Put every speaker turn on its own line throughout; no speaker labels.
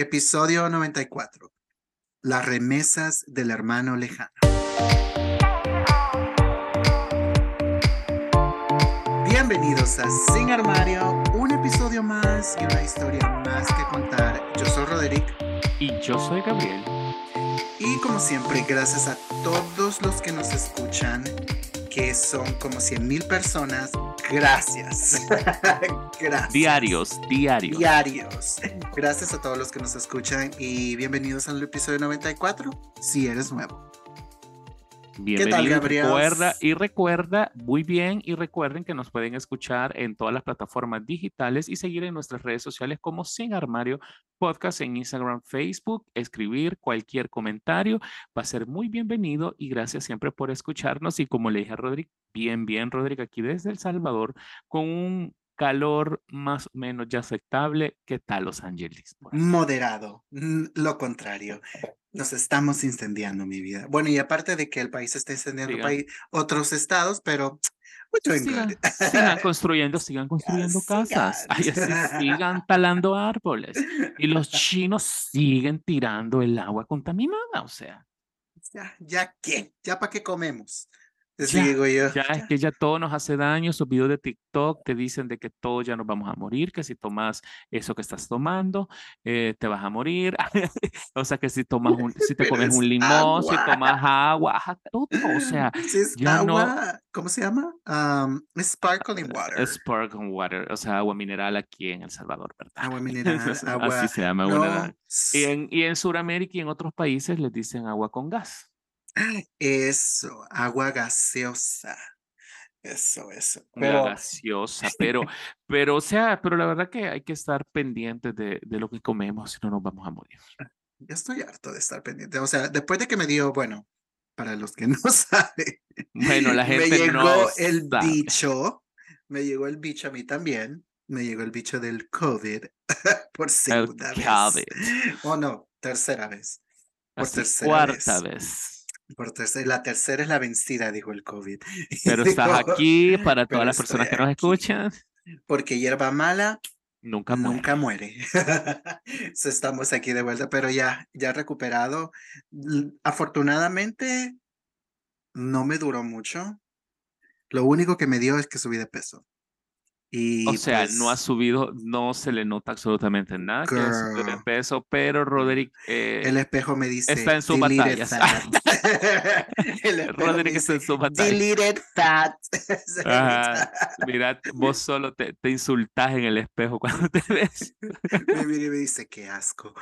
episodio 94. Las remesas del hermano lejano. Bienvenidos a Sin Armario, un episodio más y una historia más que contar. Yo soy Roderick.
Y yo soy Gabriel.
Y como siempre, gracias a todos los que nos escuchan, que son como 100 mil personas. Gracias.
gracias. Diarios, diarios.
Diarios. Gracias a todos los que nos escuchan y bienvenidos al episodio 94, si eres nuevo.
Bienvenido. Recuerda y recuerda muy bien y recuerden que nos pueden escuchar en todas las plataformas digitales y seguir en nuestras redes sociales como Sin Armario Podcast en Instagram, Facebook, escribir cualquier comentario. Va a ser muy bienvenido y gracias siempre por escucharnos. Y como le dije a Rodrigo, bien, bien, Rodrigo, aquí desde El Salvador con un calor más o menos ya aceptable. ¿Qué tal Los Ángeles?
Moderado, lo contrario. Nos estamos incendiando, mi vida. Bueno, y aparte de que el país está incendiando otros estados, pero
sigan, sigan, construyendo, sigan construyendo casas. sigan talando árboles. Y los chinos siguen tirando el agua contaminada, o sea.
Ya, ya qué, ya para qué comemos.
Ya, yo. Ya, es que ya todo nos hace daño. Sus videos de TikTok te dicen de que todos ya nos vamos a morir, que si tomas eso que estás tomando, eh, te vas a morir. o sea, que si tomas un, si te comes un limón, si tomas agua, todo. O sea,
ya no. ¿Cómo se llama? Um, sparkling water.
Sparkling water, o sea, agua mineral aquí en El Salvador, ¿verdad?
Agua mineral, agua.
Así se llama. Y en, y en Sudamérica y en otros países les dicen agua con gas.
Eso, agua gaseosa. Eso, eso.
Pero... gaseosa, pero, pero, o sea, pero la verdad que hay que estar pendientes de, de lo que comemos, si no nos vamos a morir.
Ya estoy harto de estar pendiente. O sea, después de que me dio, bueno, para los que no saben.
Bueno, la gente
me llegó
no
el bicho, me llegó el bicho a mí también. Me llegó el bicho del COVID por segunda vez. O oh, no, tercera vez.
Por tercera cuarta vez.
Por tercera, la tercera es la vencida, dijo el COVID.
Pero estás aquí para todas las personas que nos escuchan.
Porque hierba mala
nunca muere.
Nunca muere. Estamos aquí de vuelta, pero ya, ya recuperado. Afortunadamente, no me duró mucho. Lo único que me dio es que subí de peso
o sea, no ha pues subido, no se le nota absolutamente nada que de peso, pero Roderick.
Eh, el espejo me dice.
Está en su batalla. Roderick está en su batalla.
Deleted fat.
Mira, vos solo te, te, insultas en el espejo cuando te ves.
me mira y me dice, qué asco.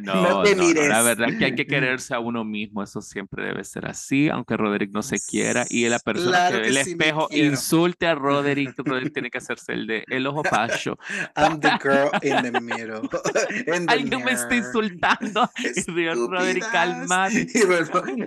no, no, te mires. la verdad es que hay que quererse a uno mismo, eso siempre debe ser así, aunque Roderick no se quiera y la persona que ve el espejo insulte a Roderick Roderick, tiene que hacerse el de el ojo pacho.
I'm the girl in the middle.
Alguien me está insultando. Roderick, calmate.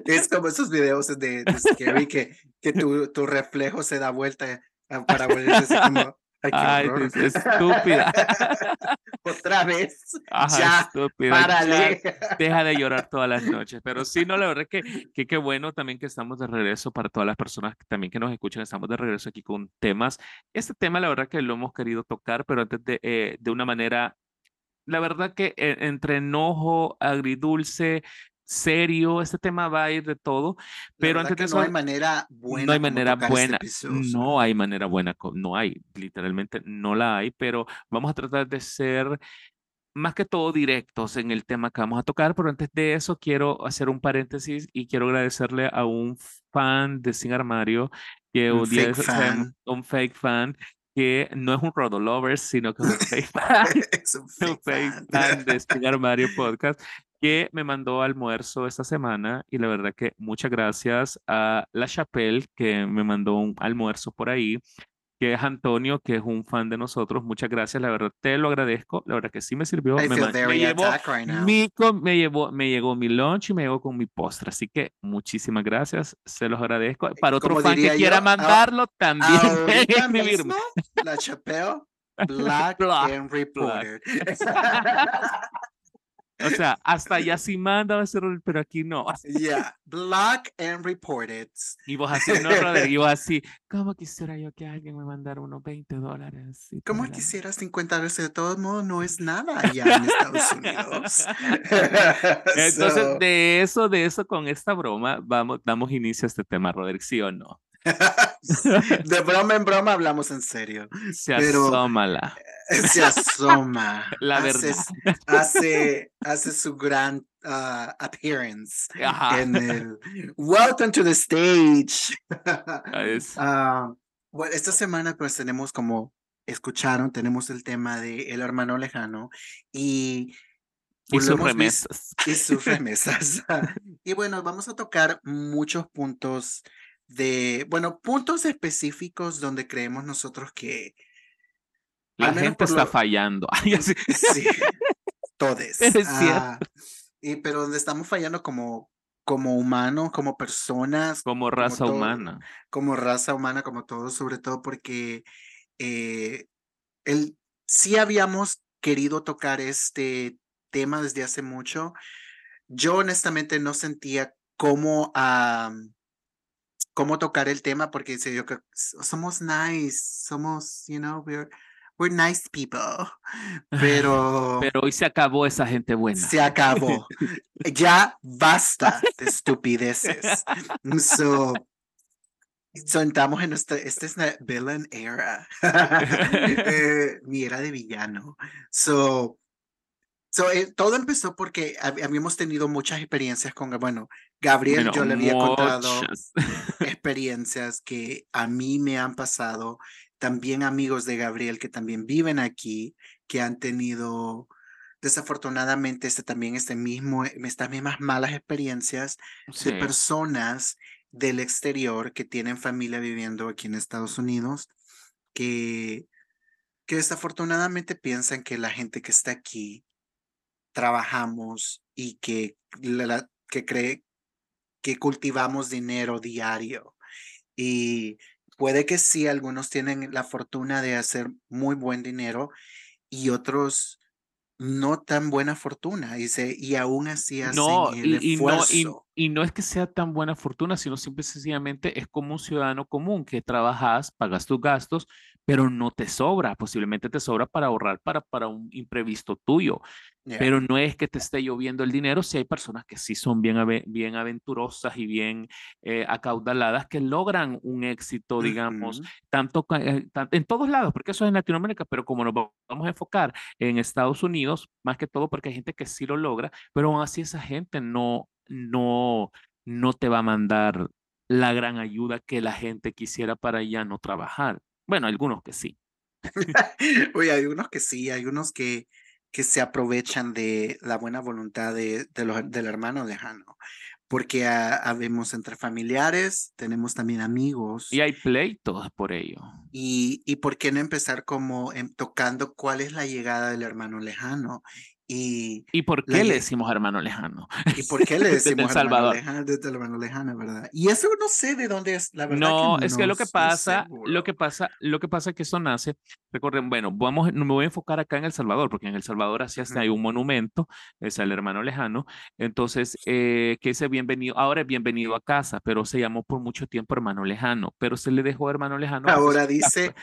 es como esos videos de, de Scary que, que tu, tu reflejo se da vuelta para volverse como
Ay, estúpida.
Otra vez. ya, estúpida.
deja de llorar todas las noches. Pero sí, no, la verdad es que qué bueno también que estamos de regreso para todas las personas que también que nos escuchan. Estamos de regreso aquí con temas. Este tema, la verdad que lo hemos querido tocar, pero antes de, eh, de una manera la verdad que eh, entre enojo, agridulce, serio, este tema va a ir de todo, pero antes de eso
no hay manera buena.
No hay manera este buena, no hay manera buena, no hay, literalmente no la hay, pero vamos a tratar de ser más que todo directos en el tema que vamos a tocar, pero antes de eso quiero hacer un paréntesis y quiero agradecerle a un fan de Sin Armario, que un, fake, fan. un fake fan que no es un Rodo Lovers, sino que es un fake fan,
es un fake,
fan. de Sin Armario Podcast, que me mandó almuerzo esta semana y la verdad que muchas gracias a La Chapelle que me mandó un almuerzo por ahí, que es Antonio, que es un fan de nosotros. Muchas gracias, la verdad te lo agradezco. La verdad que sí me sirvió. Me, me, llevó mi, me, llevó, me llegó mi lunch y me llegó con mi postre. Así que muchísimas gracias, se los agradezco. Para otro fan que quiera mandarlo, también
La Chapelle Black, and Reporter.
O sea, hasta allá sí manda a ser, pero aquí no.
Yeah, block and report it.
Y vos así, no, Rodrigo, así, ¿cómo quisiera yo que alguien me mandara unos 20 dólares?
¿Cómo quisiera 50 dólares? De todos modos, no es nada allá en Estados Unidos.
Entonces, de eso, de eso, con esta broma, vamos, damos inicio a este tema, Rodrigo, ¿sí o no?
de broma en broma hablamos en serio.
Se pero asómala.
Se asoma.
La verdad.
Hace, hace, su gran uh, appearance en el Welcome to the stage. uh, bueno, esta semana pues tenemos como escucharon, tenemos el tema de El hermano lejano y
y sus remesas.
Y sus remesas. y bueno, vamos a tocar muchos puntos de, bueno, puntos específicos donde creemos nosotros que...
La gente está fallando.
sí, todes.
Es ah,
y, pero donde estamos fallando como, como humanos, como personas.
Como raza humana.
Como raza humana, como todos, sobre todo porque eh, el, sí habíamos querido tocar este tema desde hace mucho. Yo honestamente no sentía cómo cómo tocar el tema porque yo que somos nice, somos, you know, we're, we're nice people. Pero.
Pero hoy se acabó esa gente buena.
Se acabó. ya basta de estupideces. So, so entramos en nuestra, esta es la villain era. eh, mi era de villano. So, So, eh, todo empezó porque habíamos tenido muchas experiencias con, bueno, Gabriel, yo le había contado experiencias que a mí me han pasado, también amigos de Gabriel que también viven aquí, que han tenido desafortunadamente este también este mismo, estas mismas malas experiencias de personas del exterior que tienen familia viviendo aquí en Estados Unidos, que, que desafortunadamente piensan que la gente que está aquí trabajamos y que, la, que cree que cultivamos dinero diario. Y puede que sí, algunos tienen la fortuna de hacer muy buen dinero y otros no tan buena fortuna y, y aún así hacen no, el y, esfuerzo.
Y no, y, no es que sea tan buena fortuna, sino simple sencillamente es como un ciudadano común que trabajas, pagas tus gastos, pero no te sobra, posiblemente te sobra para ahorrar para, para un imprevisto tuyo. Pero no es que te esté lloviendo el dinero, si hay personas que sí son bien, bien aventurosas y bien eh, acaudaladas, que logran un éxito, digamos, tanto, eh, en todos lados, porque eso es en Latinoamérica, pero como nos vamos a enfocar en Estados Unidos, más que todo porque hay gente que sí lo logra, pero aún así esa gente no, no, no te va a mandar la gran ayuda que la gente quisiera para ya no trabajar. Bueno, algunos que sí.
Oye, hay unos que sí, hay unos que, que se aprovechan de la buena voluntad de, de los, del hermano lejano. Porque habemos entre familiares, tenemos también amigos.
Y hay pleitos por ello.
Y, y por qué no empezar como tocando cuál es la llegada del hermano lejano y,
¿Y por qué le decimos hermano lejano?
¿Y por qué le decimos hermano lejano? Desde el hermano lejano, ¿verdad? Y eso no sé de dónde es, la verdad.
No, es que lo que pasa, lo que pasa, lo que pasa es que eso nace, recuerden, bueno, vamos, me voy a enfocar acá en El Salvador, porque en El Salvador así hasta hay un monumento, es el hermano lejano, entonces, eh, que ese bienvenido, ahora es bienvenido a casa, pero se llamó por mucho tiempo hermano lejano, pero se le dejó hermano lejano.
Ahora dice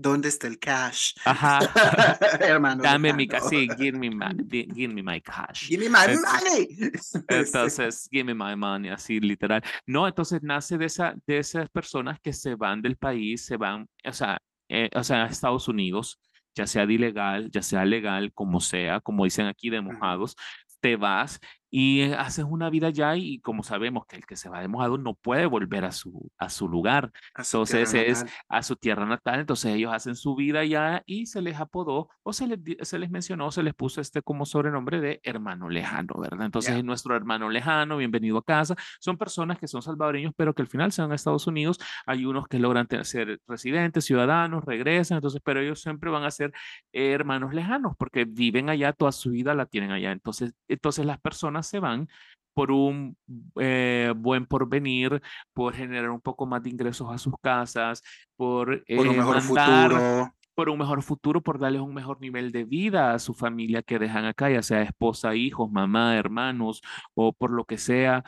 ¿Dónde está el cash?
Ajá. Hermano. Dame mi cash. Sí, give me, my, give me my cash.
Give me my money.
Entonces, give me my money, así literal. No, entonces nace de, esa, de esas personas que se van del país, se van, o sea, eh, o sea, a Estados Unidos, ya sea de ilegal, ya sea legal, como sea, como dicen aquí de mojados, te vas y eh, haces una vida allá y como sabemos que el que se va de mojado no puede volver a su, a su lugar, entonces es a su tierra natal, entonces ellos hacen su vida allá y se les apodó o se les, se les mencionó, se les puso este como sobrenombre de hermano lejano, ¿verdad? Entonces nuestro hermano lejano, bienvenido a casa, son personas que son salvadoreños pero que al final se van a Estados Unidos, hay unos que logran ser residentes, ciudadanos, regresan, entonces, pero ellos siempre van a ser hermanos lejanos porque viven allá, toda su vida la tienen allá, entonces, entonces las personas se van por un eh, buen porvenir, por generar un poco más de ingresos a sus casas, por,
por un eh, mejor futuro.
por un mejor futuro, por darles un mejor nivel de vida a su familia que dejan acá, ya sea esposa, hijos, mamá, hermanos o por lo que sea.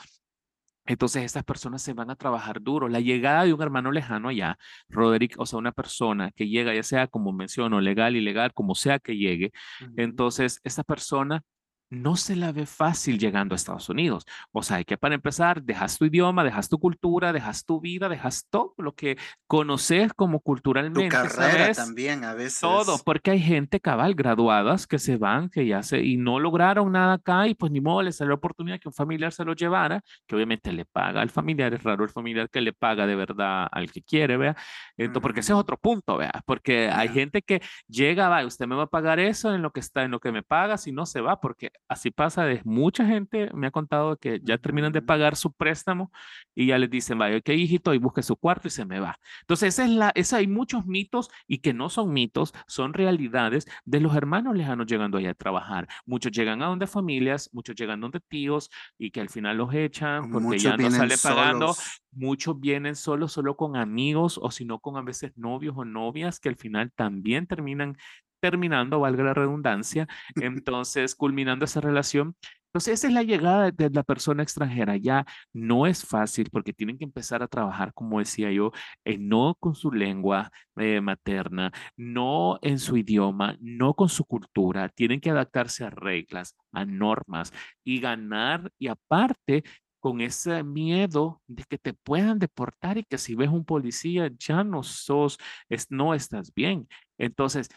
Entonces estas personas se van a trabajar duro. La llegada de un hermano lejano allá, Roderick, o sea, una persona que llega, ya sea como menciono, legal, ilegal, como sea que llegue, entonces esta persona no se la ve fácil llegando a Estados Unidos. O sea, hay que para empezar, dejas tu idioma, dejas tu cultura, dejas tu vida, dejas todo lo que conoces como culturalmente. Tu
carrera también a veces.
Todo, porque hay gente cabal, graduadas, que se van, que ya se, y no lograron nada acá y pues ni modo, les salió la oportunidad que un familiar se lo llevara, que obviamente le paga al familiar, es raro el familiar que le paga de verdad al que quiere, vea. Entonces, porque ese es otro punto, vea, porque hay gente que llega, va, usted me va a pagar eso en lo que está, en lo que me paga, si no se va, porque así pasa, de mucha gente me ha contado que ya terminan de pagar su préstamo y ya les dicen, vaya, ok, hijito, y busque su cuarto y se me va. Entonces, esa es la, esa hay muchos mitos y que no son mitos, son realidades de los hermanos lejanos llegando allá a trabajar. Muchos llegan a donde familias, muchos llegan donde tíos y que al final los echan porque ya no sale pagando. Muchos vienen solos, solo con amigos o si no con a veces novios o novias que al final también terminan terminando, valga la redundancia, entonces culminando esa relación. Entonces, esa es la llegada de la persona extranjera. Ya no es fácil porque tienen que empezar a trabajar, como decía yo, eh, no con su lengua eh, materna, no en su idioma, no con su cultura. Tienen que adaptarse a reglas, a normas y ganar. Y aparte, con ese miedo de que te puedan deportar y que si ves un policía ya no sos, es, no estás bien. Entonces,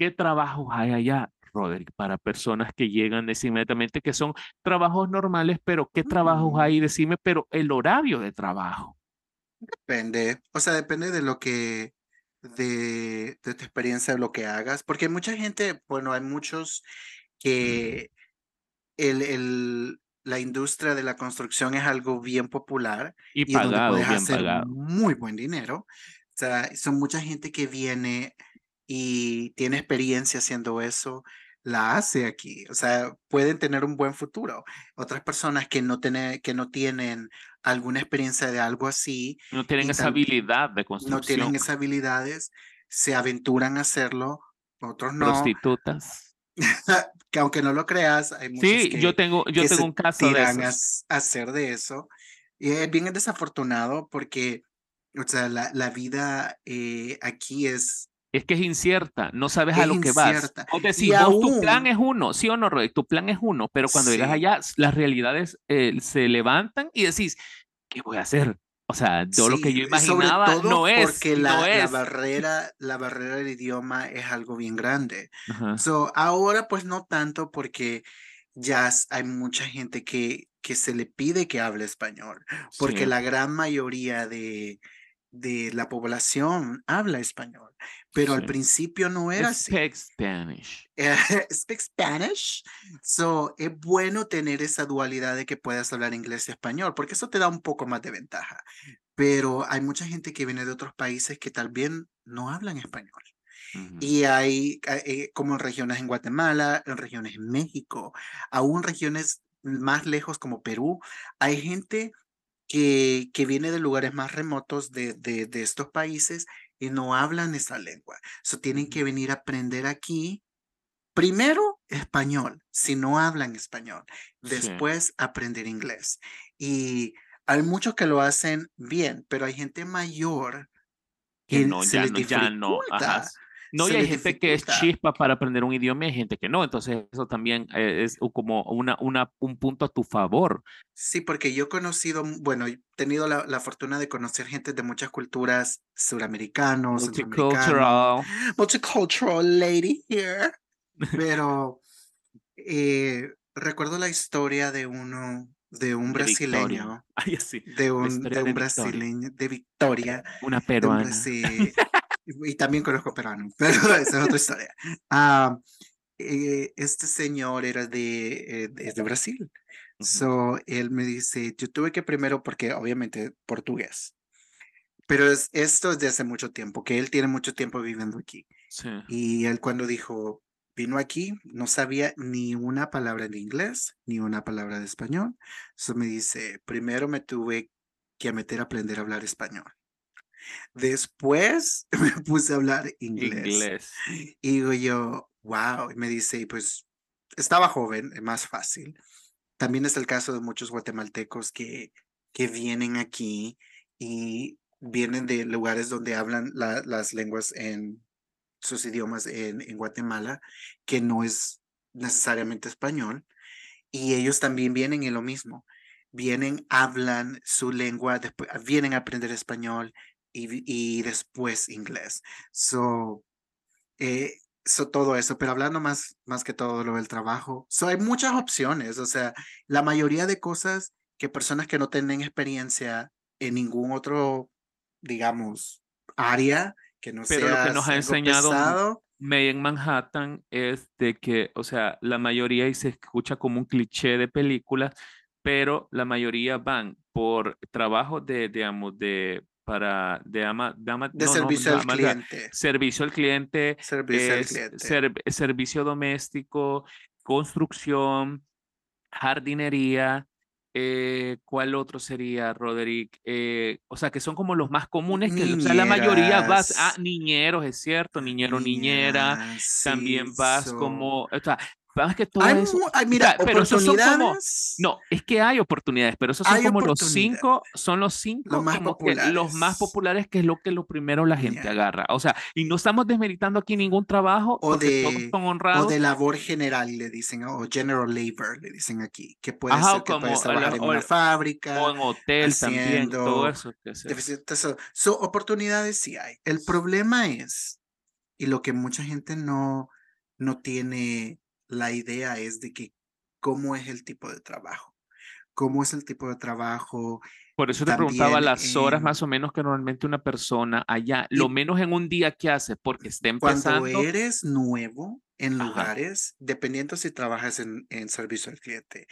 ¿Qué trabajos hay allá, Roderick, para personas que llegan inmediatamente, que son trabajos normales, pero qué trabajos hay? Decime, pero el horario de trabajo.
Depende, o sea, depende de lo que, de, de tu experiencia, de lo que hagas, porque mucha gente, bueno, hay muchos que el, el, la industria de la construcción es algo bien popular
y, pagado, donde puedes hacer
muy buen dinero. O sea, son mucha gente que viene y tiene experiencia haciendo eso, la hace aquí. O sea, pueden tener un buen futuro. Otras personas que no, tienen, que no tienen alguna experiencia de algo así.
No tienen esa habilidad de construcción.
No tienen esas habilidades, se aventuran a hacerlo, otros no.
Prostitutas.
que aunque no lo creas, hay muchos
sí, yo tengo, yo tengo un caso de
A, hacer de eso. Y es bien desafortunado porque, o sea, la, la vida eh, aquí es
es que es incierta, no sabes a lo que vas. O decir, tu plan es uno, sí o no, Roy, tu plan es uno, pero cuando llegas allá, las realidades eh, se levantan y decís, ¿qué voy a hacer? O sea, todo lo que yo imaginaba no es.
Porque la, la, barrera, la barrera del idioma es algo bien grande. So, ahora, pues no tanto porque ya hay mucha gente que, que se le pide que hable español, porque la gran mayoría de, de la población habla español, pero al principio no era
así. Speak Spanish.
speak Spanish. So, es bueno tener esa dualidad de que puedas hablar inglés y español, porque eso te da un poco más de ventaja. Pero hay mucha gente que viene de otros países que tal vez no hablan español. Y hay, eh, como en regiones en Guatemala, en regiones en México, aún regiones más lejos como Perú, hay gente que, que viene de lugares más remotos de, de, de estos países y no hablan esa lengua. So, tienen que venir a aprender aquí, primero español, si no hablan español, después aprender inglés. Y hay muchos que lo hacen bien, pero hay gente mayor que, no, se ya, les no, ya no.
No, y hay gente que es chispa para aprender un idioma y hay gente que no. Entonces, eso también eh, es como una, una, un punto a tu favor.
Sí, porque yo he conocido, bueno, he tenido la, la fortuna de conocer gente de muchas culturas suramericanos,
multicultural,
multicultural lady here. Pero eh, recuerdo la historia de uno, de un brasileño,
Ay, sí.
de un, de un brasileño, de Victoria,
una peruana.
y también conozco peruanos, pero esa es otra historia. Ah, eh, este señor era de, eh, de Brasil. So, él me dice, yo tuve que primero, porque obviamente portugués, pero es, esto es de hace mucho tiempo, que él tiene mucho tiempo viviendo aquí. Y él cuando dijo, vino aquí, no sabía ni una palabra de inglés, ni una palabra de español. So me dice, primero me tuve que meter a aprender a hablar español. Después me puse a hablar inglés. inglés. Y digo yo, wow, y me dice, pues estaba joven, más fácil. También es el caso de muchos guatemaltecos que, que vienen aquí y vienen de lugares donde hablan las lenguas en sus idiomas en, en Guatemala, que no es necesariamente español, y ellos también vienen en lo mismo. Vienen, hablan su lengua, después, vienen a aprender español y, y después inglés. So, eh, so, todo eso, pero hablando más, más que todo lo del trabajo, so, hay muchas opciones, o sea, la mayoría de cosas que personas que no tienen experiencia en ningún otro, digamos, área que no
pero
sea
lo que nos ha enseñado May en Manhattan es de que, o sea, la mayoría y se escucha como un cliché de películas, pero la mayoría van por trabajo de, digamos, de para de ama,
de, servicio al cliente.
Servicio al cliente,
servicio, al cliente.
servicio doméstico, construcción, jardinería, eh, ¿Cuál otro sería, Roderick? Eh, o sea, que son como los más comunes, que o sea, la mayoría vas a niñeros, es cierto, niñero, niñera, también vas como, o sea, Sabes que todo
hay, mira, pero esos son como,
no, es que hay oportunidades, pero esos son como los cinco, son los cinco
los más, populares.
Que, los más populares, que es lo que lo primero la gente agarra. O sea, y no estamos desmeritando aquí ningún trabajo,
o de, todos son honrados. O de labor general, le dicen, o general labor, le dicen aquí, que puede ser que puedes trabajar en una fábrica.
O en hotel también, todo eso. Que
so, oportunidades sí hay. El problema es, y lo que mucha gente no, no tiene la idea es de que cómo es el tipo de trabajo, cómo es el tipo de trabajo.
Por eso te preguntaba las horas más o menos que normalmente una persona allá, lo menos en un día que hace, porque está empezando.
Cuando eres nuevo en lugares, dependiendo si trabajas en, en servicio al cliente,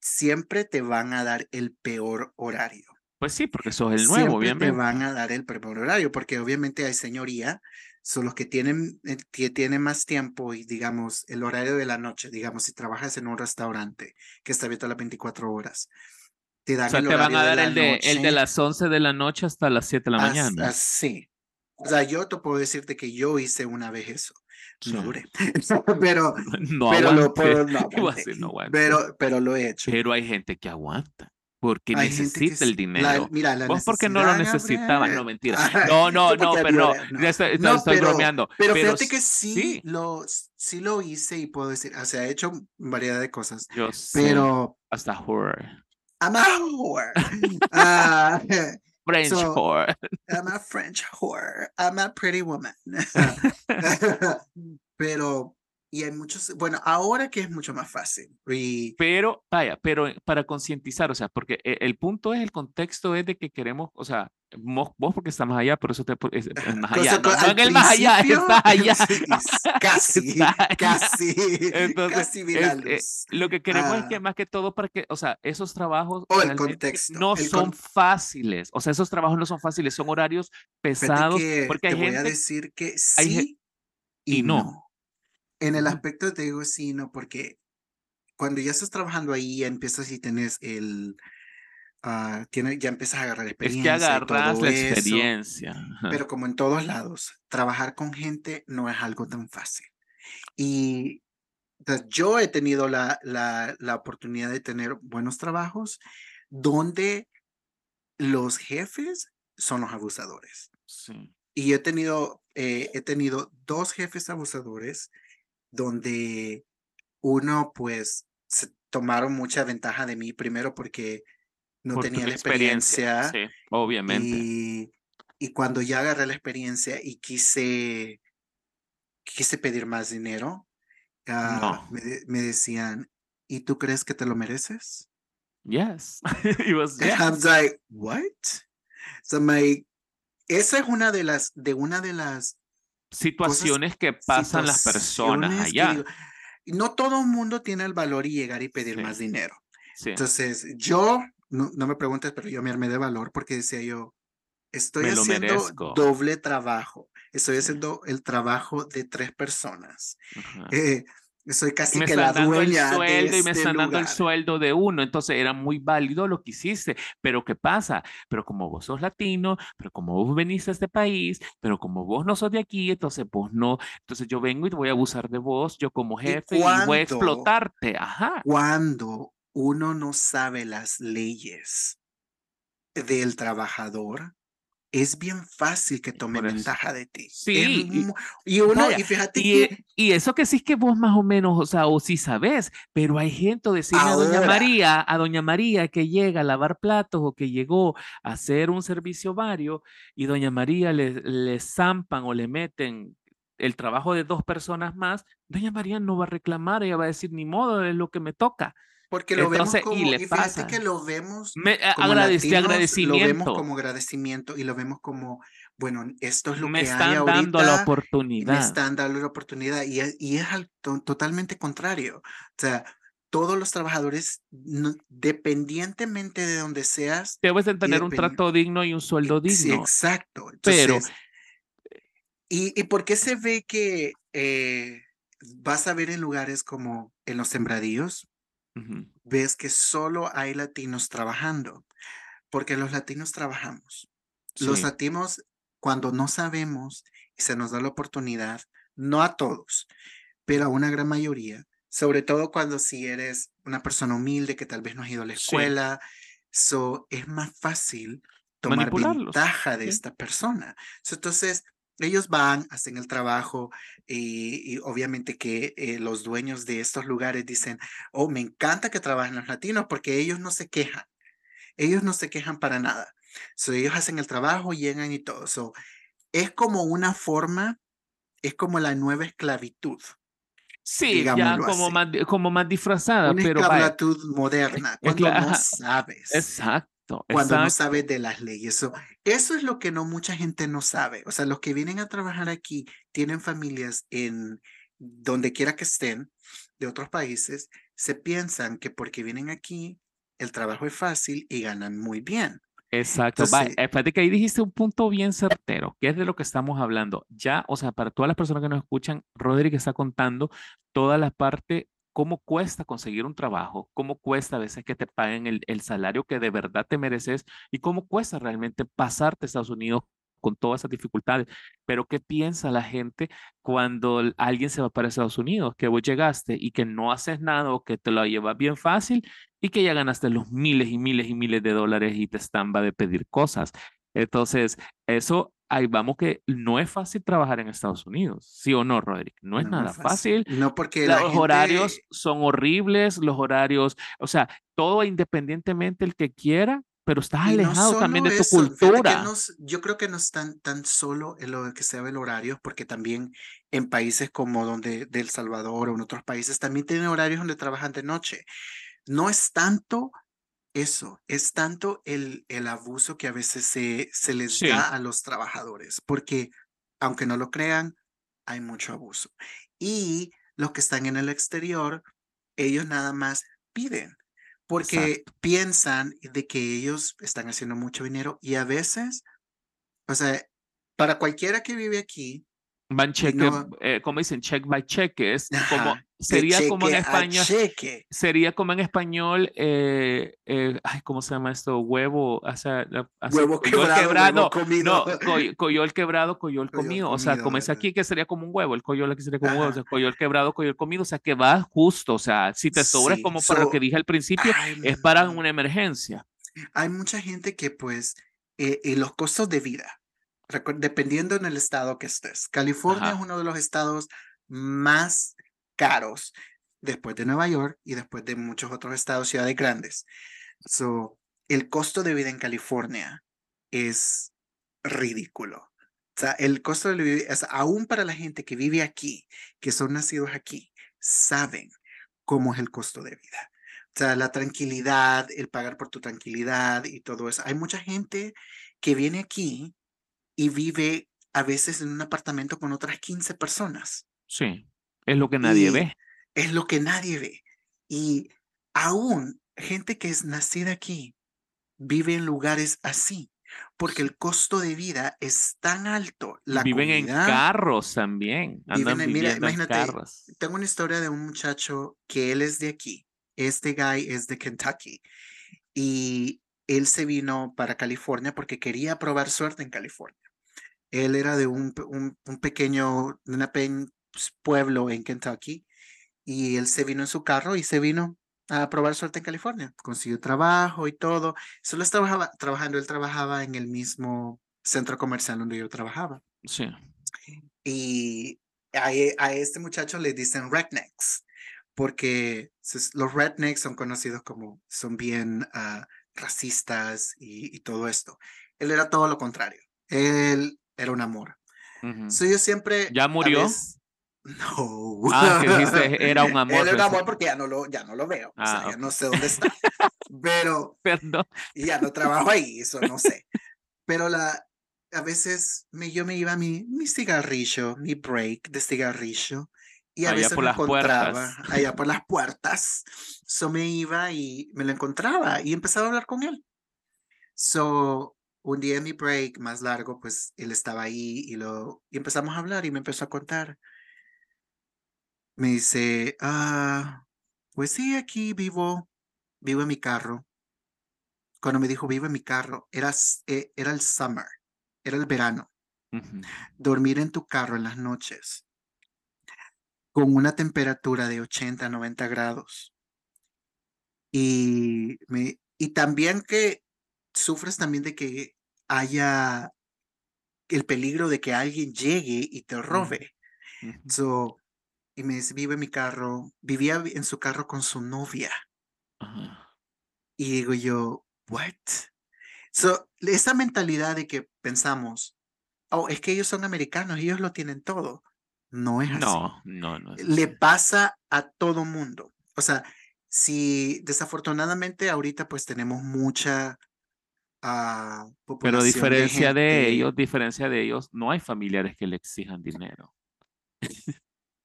siempre te van a dar el peor horario.
Pues sí, porque sos el nuevo,
obviamente. Te van a dar el peor horario, porque obviamente hay señoría son los que tienen, eh, que tienen más tiempo y digamos el horario de la noche, digamos si trabajas en un restaurante que está abierto a las 24 horas,
te dan o sea, te van a dar el de, el de las 11 de la noche hasta las 7 de la mañana.
sí. O sea, yo te puedo decirte que yo hice una vez eso. No duré. pero,
no
pero,
lo,
no, pero, pero lo he hecho.
Pero hay gente que aguanta porque necesita el dinero. mira, la Vos porque no lo necesitabas, no mentira. No, no, no, pero no, no, estoy, bromeando.
Pero, fíjate que sí, Lo, sí lo hice y puedo decir, o sea, he hecho variedad de cosas.
Yo sé, pero hasta horror.
I'm a whore. uh,
French whore.
I'm a French whore. I'm a pretty woman. pero y hay muchos, bueno, ahora que es mucho más fácil.
Pero, vaya, pero para concientizar, o sea, porque e, el punto es, el contexto es de que queremos, o sea, vos, porque estamos allá, por eso te es, más allá. No, en el más allá, estás allá.
casi, casi, Entonces, casi
eh, lo que queremos es que ah. más que todo para que, o sea, esos trabajos
o el contexto,
no son fáciles, o sea, esos trabajos no son fáciles, son horarios pesados. porque hay
te
gente,
voy a decir que sí y, no. En el aspecto te digo sí, no, porque cuando ya estás trabajando ahí, ya empiezas y tienes el, uh, tiene, ya empiezas a agarrar experiencia.
Es que agarras la experiencia.
pero como en todos lados, trabajar con gente no es algo tan fácil. Y entonces, yo he tenido la, la, la oportunidad de tener buenos trabajos donde los jefes son los abusadores.
Sí.
Y he tenido, eh, he tenido dos jefes abusadores donde uno pues se tomaron mucha ventaja de mí primero porque no tenía la experiencia,
obviamente.
Y, y, cuando ya agarré la experiencia y quise, quise pedir más dinero, ah, me, decían, ¿y tú crees que te lo mereces?
Yes. It was, yes.
I was like, what? So my, esa es una de las, de una de las
situaciones que pasan las personas allá.
no todo el mundo tiene el valor y llegar y pedir más dinero. Entonces, yo, no, me preguntes, pero yo me armé de valor porque decía yo, estoy haciendo doble trabajo, estoy haciendo el trabajo de tres personas. Eh, soy casi que la dueña
sueldo
de
y me
este
están dando el sueldo de uno. Entonces era muy válido lo que hiciste. Pero ¿qué pasa? Pero como vos sos latino, pero como vos venís a este país, pero como vos no sos de aquí, entonces vos no. Entonces yo vengo y voy a abusar de vos, yo como jefe, y, voy a explotarte. Ajá.
Cuando uno no sabe las leyes del trabajador, es bien fácil que tome
Por eso.
ventaja de ti. Es
Sí, y-
y, uno,
Vaya,
y fíjate
Y,
que
eh, y eso que sí es que vos más o menos, o sea, o sí sabes, pero hay gente, decirle a Doña
Ahora.
María, a Doña María que llega a lavar platos o que llegó a hacer un servicio vario y Doña María le, le zampan o le meten el trabajo de dos personas más, Doña María no va a reclamar, ella va a decir, ni modo, es lo que me toca.
Porque lo
entonces, y
vemos como,
le
y, fíjate
pasa.
que lo vemos
Me, a-
como
agradec- de
latinos, lo vemos
agradecimiento.
como agradecimiento y lo vemos como, bueno, esto es lo
me
que hay
están dando la
ahorita, y me
oportunidad.
están dando la oportunidad y es, y es al- to- totalmente contrario. O sea, todos los trabajadores, no- dependientemente de donde seas,
Debes de tener un trato digno y un sueldo
sí,
digno.
exacto.
Pero-
¿y, ¿y por qué se ve que eh, vas a ver en lugares como en los sembradíos? Ves que solo hay latinos trabajando, porque los latinos trabajamos. Los
Sí.
latinos, cuando no sabemos y se nos da la oportunidad, no a todos, pero a una gran mayoría, sobre todo cuando si eres una persona humilde que tal vez no has ido a la
Sí.
escuela, so, es más fácil tomar ventaja de
sí.
esta persona. So, entonces, ellos van, hacen el trabajo y, y obviamente que eh, los dueños de estos lugares dicen, oh, me encanta que trabajen los latinos porque ellos no se quejan. Ellos no se quejan para nada. So, ellos hacen el trabajo, llegan y todo. So, es como una forma, es como la nueva esclavitud.
Sí, ya como
así.
más, como más disfrazada,
Una
pero vaya,
esclavitud moderna,
es
cuando
cla-
no sabes.
exacto,
cuando no sabes de las leyes. So, eso es lo que no mucha gente no sabe. O sea, los que vienen a trabajar aquí tienen familias en donde quiera que estén, de otros países, se piensan que porque vienen aquí, el trabajo es fácil y ganan muy bien.
Exacto.
Entonces-
eh, que ahí dijiste un punto bien certero, que es de lo que estamos hablando. Ya, o sea, para todas las personas que nos escuchan, Roderick está contando toda la parte, cómo cuesta conseguir un trabajo, cómo cuesta a veces que te paguen el, el salario que de verdad te mereces y cómo cuesta realmente pasarte a Estados Unidos con todas esas dificultades. Pero ¿qué piensa la gente cuando alguien se va para Estados Unidos? Que vos llegaste y que no haces nada que te lo llevas bien fácil y que ya ganaste los miles y miles y miles de dólares y te están va de pedir cosas. Entonces, eso, ahí vamos que no es fácil trabajar en Estados Unidos, ¿sí o no, Roderick? No es
No
nada fácil.
No porque
Los
gente-
horarios son horribles, los horarios, o sea, todo independientemente el que quiera, pero estás
Y no
alejado también de tu
eso,
cultura.
no yo creo que no es tan, tan solo en lo que se el horario, porque también en países como donde de El Salvador o en otros países también tienen horarios donde trabajan de noche. No es tanto eso, es tanto el, el abuso que a veces se, se les
Sí.
da a los trabajadores, porque aunque no lo crean, hay mucho abuso. Y los que están en el exterior, ellos nada más piden, porque piensan de que ellos están haciendo mucho dinero y a veces, o sea, para cualquiera que vive aquí,
Van cheque,
no-
eh, como dicen, check by check, es como, sería como en
cheque,
sería como en español, eh, eh, ay, ¿cómo se llama esto? Huevo, o sea,
huevo quebrado,
quebrado,
huevo comido.
No, coy- coyol quebrado, coyol
Coyol
comido. O sea,
comido,
como es aquí, que sería como un huevo. El coyol aquí sería como un huevo. O sea, coyol quebrado, coyol comido. O sea, que va justo. O sea, si te sobra es
Sí,
como para lo
so,
que dije al principio,
ay,
es para una emergencia.
Hay mucha gente que pues, eh, los costos de vida, dependiendo en el estado que estés. California
Ajá.
es uno de los estados más caros después de Nueva York y después de muchos otros estados, ciudades grandes. So, el costo de vida en California es ridículo. O sea, el costo de vida, o sea, aún para la gente que vive aquí, que son nacidos aquí, saben cómo es el costo de vida. O sea, la tranquilidad, el pagar por tu tranquilidad y todo eso. Hay mucha gente que viene aquí y vive a veces en un apartamento con otras 15 personas.
Sí, es lo que nadie
Y
ve.
Es lo que nadie ve. Y aún gente que es nacida aquí vive en lugares así. porque el costo de vida es tan alto. La
viven en carros también. Andan viven mira, imagínate, carros.
tengo una historia de un muchacho que él es de aquí. Este guy es de Kentucky y él se vino para California porque quería probar suerte en California. Él era de un, un, un pequeño, una pues, pueblo en Kentucky y él se vino en su carro y se vino a probar suerte en California. Consiguió trabajo y todo. Solo estaba trabajando, él trabajaba en el mismo centro comercial donde yo trabajaba.
Sí.
Y a, e, a este muchacho le dicen rednecks, porque los rednecks son conocidos como, son bien uh, racistas y, y, todo esto. Él era todo lo contrario. Él era un amor. yo siempre...
¿Ya murió?
No.
Ah, que dijiste, era un amor.
Era un amor porque ya no lo, ya no lo veo. o sea, ah, ya no sé dónde está. Pero.
Perdón.
Y ya no trabajo ahí, eso no sé. Pero la, a veces me, yo me iba a mi, mi cigarrillo, mi break de cigarrillo. Y a veces
por me
las encontraba
puertas.
allá por las puertas. So me iba y me lo encontraba y empezaba a hablar con él. So, un día en mi break más largo, pues él estaba ahí y, lo, y empezamos a hablar y me empezó a contar me dice, ah, pues sí, aquí vivo, vivo en mi carro. Cuando me dijo vivo en mi carro, era, eh, era el summer, era el verano. Dormir en tu carro en las noches con una temperatura de 80, 90 grados. Y, me, y también que sufres también de que haya el peligro de que alguien llegue y te robe. So, y me dice, vive en mi carro, vivía en su carro con su novia. Y digo yo, what? So, esa mentalidad de que pensamos, oh, es que ellos son americanos, ellos lo tienen todo. No es así.
No, no, no.
Le pasa a todo mundo. O sea, si desafortunadamente ahorita pues tenemos mucha uh,
Pero diferencia de, ellos, diferencia de ellos, no hay familiares que le exijan dinero.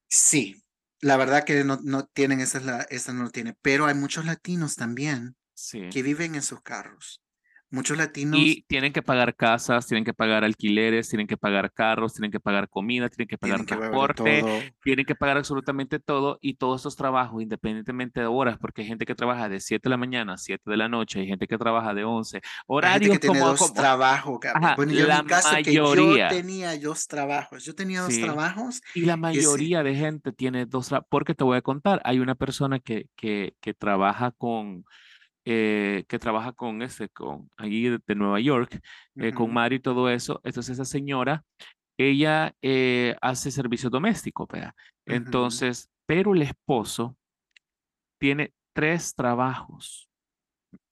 Sí, la verdad que no, no tienen, esa, la, esa no lo tiene, pero hay muchos latinos también que viven en sus carros. Muchos latinos.
Y tienen que pagar casas, tienen que pagar alquileres, tienen que pagar carros, tienen que pagar comida, tienen que pagar transporte, tienen que pagar absolutamente todo y todos esos trabajos, independientemente de horas, porque hay gente que trabaja de 7 de la mañana a 7 de la noche, hay gente que trabaja de 11. Horarios
que tiene dos trabajos, bueno, yo la en mi caso mayoría. que yo tenía dos trabajos, yo tenía dos trabajos.
Y la mayoría de gente tiene dos trabajos, porque te voy a contar, hay una persona que, que, que trabaja con eh, que trabaja con ese, con allí de, Nueva York, eh, con Mari y todo eso. Entonces esa señora, ella eh, hace servicio doméstico, ¿verdad? Entonces, pero el esposo tiene tres trabajos.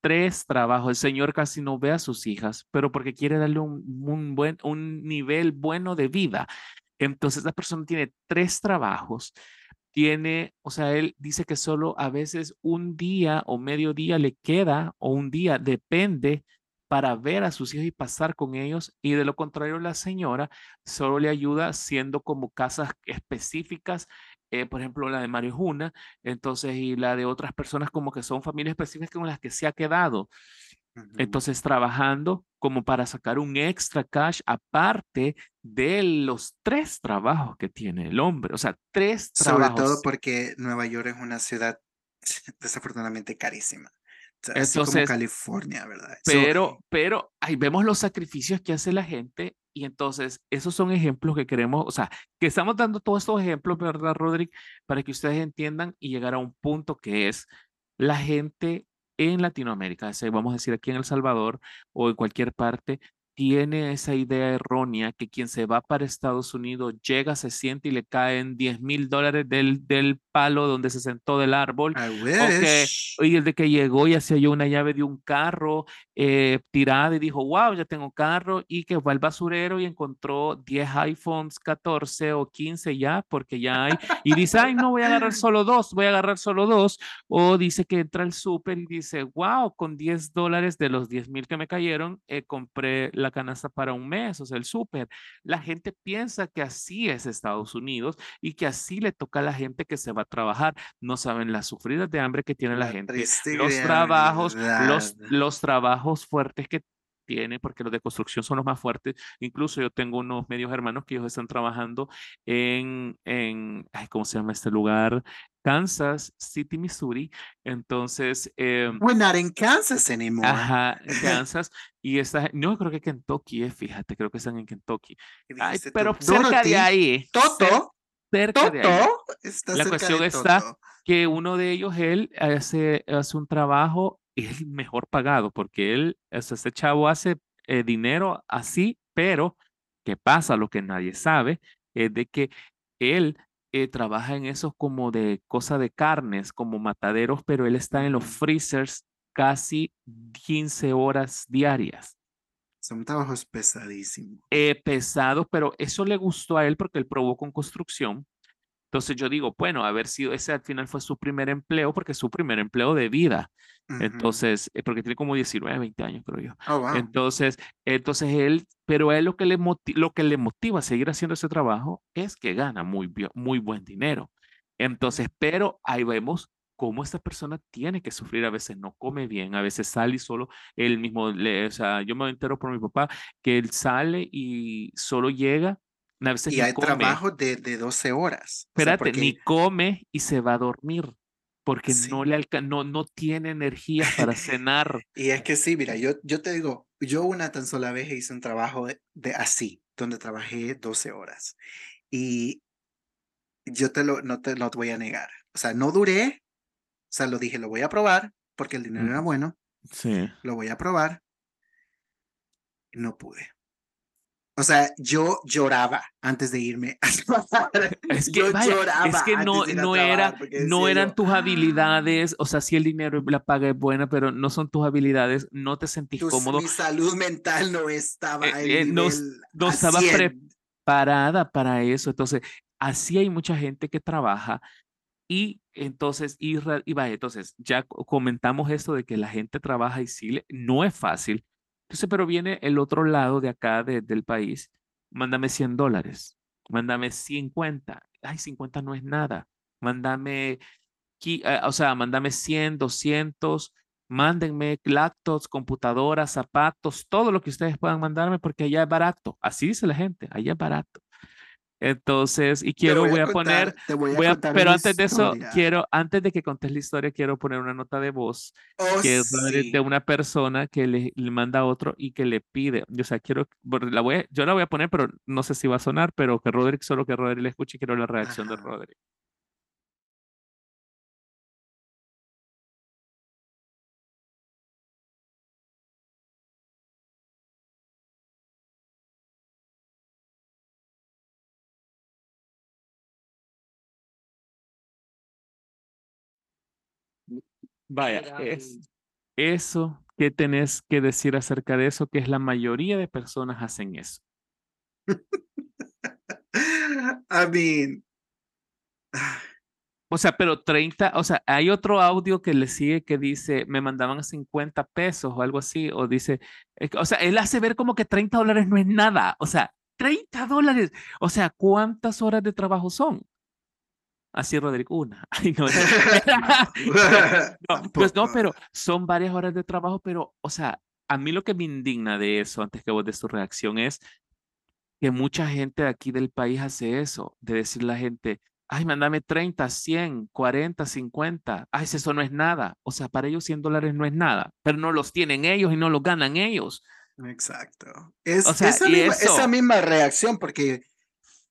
Tres trabajos. El señor casi no ve a sus hijas, pero porque quiere darle un, un buen, un nivel bueno de vida. Entonces, la persona tiene tres trabajos tiene, o sea, él dice que solo a veces un día o medio día le queda o un día, depende, para ver a sus hijos y pasar con ellos. Y de lo contrario, la señora solo le ayuda siendo como casas específicas, eh, por ejemplo, la de Mario Juna, entonces, y la de otras personas como que son familias específicas con las que se ha quedado. Entonces, trabajando como para sacar un extra cash aparte de los tres trabajos que tiene el hombre. O sea, tres trabajos.
Sobre todo porque Nueva York es una ciudad desafortunadamente carísima. Entonces, así como California, ¿verdad?
Pero, pero ahí vemos los sacrificios que hace la gente y entonces esos son ejemplos que queremos, o sea, que estamos dando todos estos ejemplos, ¿verdad, Rodrigo? Para que ustedes entiendan y llegar a un punto que es la gente en Latinoamérica, vamos a decir aquí en El Salvador o en cualquier parte, tiene esa idea errónea que quien se va para Estados Unidos llega, se siente y le caen 10 mil dólares del, del palo donde se sentó del árbol. y el de que llegó y hacía yo una llave de un carro eh, tirada y dijo, wow, ya tengo carro y que va al basurero y encontró 10 iPhones 14 o 15 ya, porque ya hay. Y dice, ay, no, voy a agarrar solo dos, voy a agarrar solo dos. O dice que entra al súper y dice, wow, con 10 dólares de los 10 mil que me cayeron, eh, compré la canasta para un mes, o sea, el súper. La gente piensa que así es Estados Unidos y que así le toca a la gente que se va a trabajar. No saben las sufridas de hambre que tiene la, gente, los trabajos, los, los trabajos fuertes que tiene, porque los de construcción son los más fuertes. Incluso yo tengo unos medios hermanos que ellos están trabajando en, en ¿cómo se llama este lugar? Kansas City, Missouri. Entonces. Eh,
We're not in Kansas anymore.
Ajá, Kansas. y esta, no creo que Kentucky, eh, fíjate, creo que están en Kentucky. pero cerca de ahí.
Toto.
Cerca de ahí. La cuestión está que uno de ellos, él hace, hace un trabajo, el mejor pagado, porque él, este chavo hace eh, dinero así, pero ¿qué pasa? Lo que nadie sabe es de que él eh, trabaja en eso como de cosa de carnes, como mataderos, pero él está en los freezers casi 15 horas diarias.
Son trabajos pesadísimos.
Eh, pesados, pero eso le gustó a él porque él probó con construcción entonces yo digo, bueno, haber sido ese al final fue su primer empleo, porque es su primer empleo de vida. Entonces, eh, porque tiene como 19, 20 años, creo yo.
Oh,
entonces, entonces él, pero a él lo que, le lo que le motiva a seguir haciendo ese trabajo es que gana muy, muy buen dinero. Entonces, pero ahí vemos cómo esta persona tiene que sufrir, a veces no come bien, a veces sale y solo él mismo, le, o sea, yo me entero por mi papá que él sale y solo llega
y hay trabajo de, de 12 horas.
Espérate, ni come y se va a dormir porque no, le no, no tiene energía para cenar.
y es que sí, mira, yo, yo te digo, yo una tan sola vez hice un trabajo de, así, donde trabajé 12 horas. Y yo te lo, no te lo voy a negar. O sea, no duré, o sea, lo dije, lo voy a probar, porque el dinero era bueno.
Sí.
Lo voy a probar. No pude. O sea, yo lloraba antes de irme
Es que, es que no, no, era, no eran tus habilidades, o sea, si el dinero la paga es buena, pero no son tus habilidades, no te sentís cómodo.
Mi salud mental no estaba, eh,
eh, no, no estaba preparada para eso. Entonces, así hay mucha gente que trabaja y entonces, y, y vaya, entonces ya comentamos esto de que la gente trabaja y sí, no es fácil entonces, pero viene el otro lado de acá del país, mándame 100 dólares, mándame 50, ay, 50 no es nada, mándame, eh, o sea, mándame 100, 200, mándenme laptops, computadoras, zapatos, todo lo que ustedes puedan mandarme porque allá es barato. Así dice la gente, allá es barato. Entonces, y quiero, voy a, poner, voy a, pero antes de eso, quiero, antes de que contes la historia, quiero poner una nota de voz
oh,
que es de una persona que le, manda a otro y que le pide, o sea, quiero, la voy yo la voy a poner, pero no sé si va a sonar, pero que Roderick, solo que Roderick le escuche y quiero la reacción de Roderick. Vaya, es eso que tenés que decir acerca de eso, que es la mayoría de personas hacen eso.
I mean.
O sea, pero 30, o sea, hay otro audio que le sigue que dice, me mandaban 50 pesos o algo así, o dice, o sea, él hace ver como que 30 dólares no es nada, o sea, 30 dólares, o sea, ¿cuántas horas de trabajo son? Así, Rodrigo, una. no. pues no, pero son varias horas de trabajo, pero, o sea, a mí lo que me indigna de eso, antes que vos des tu reacción, es que mucha gente de aquí del país hace eso, de decirle a la gente, ay, mándame 30, 100, 40, 50, ay, eso no es nada. O sea, para ellos 100 dólares no es nada, pero no los tienen ellos y no los ganan ellos.
Exacto. Es, esa, misma, esa misma reacción, porque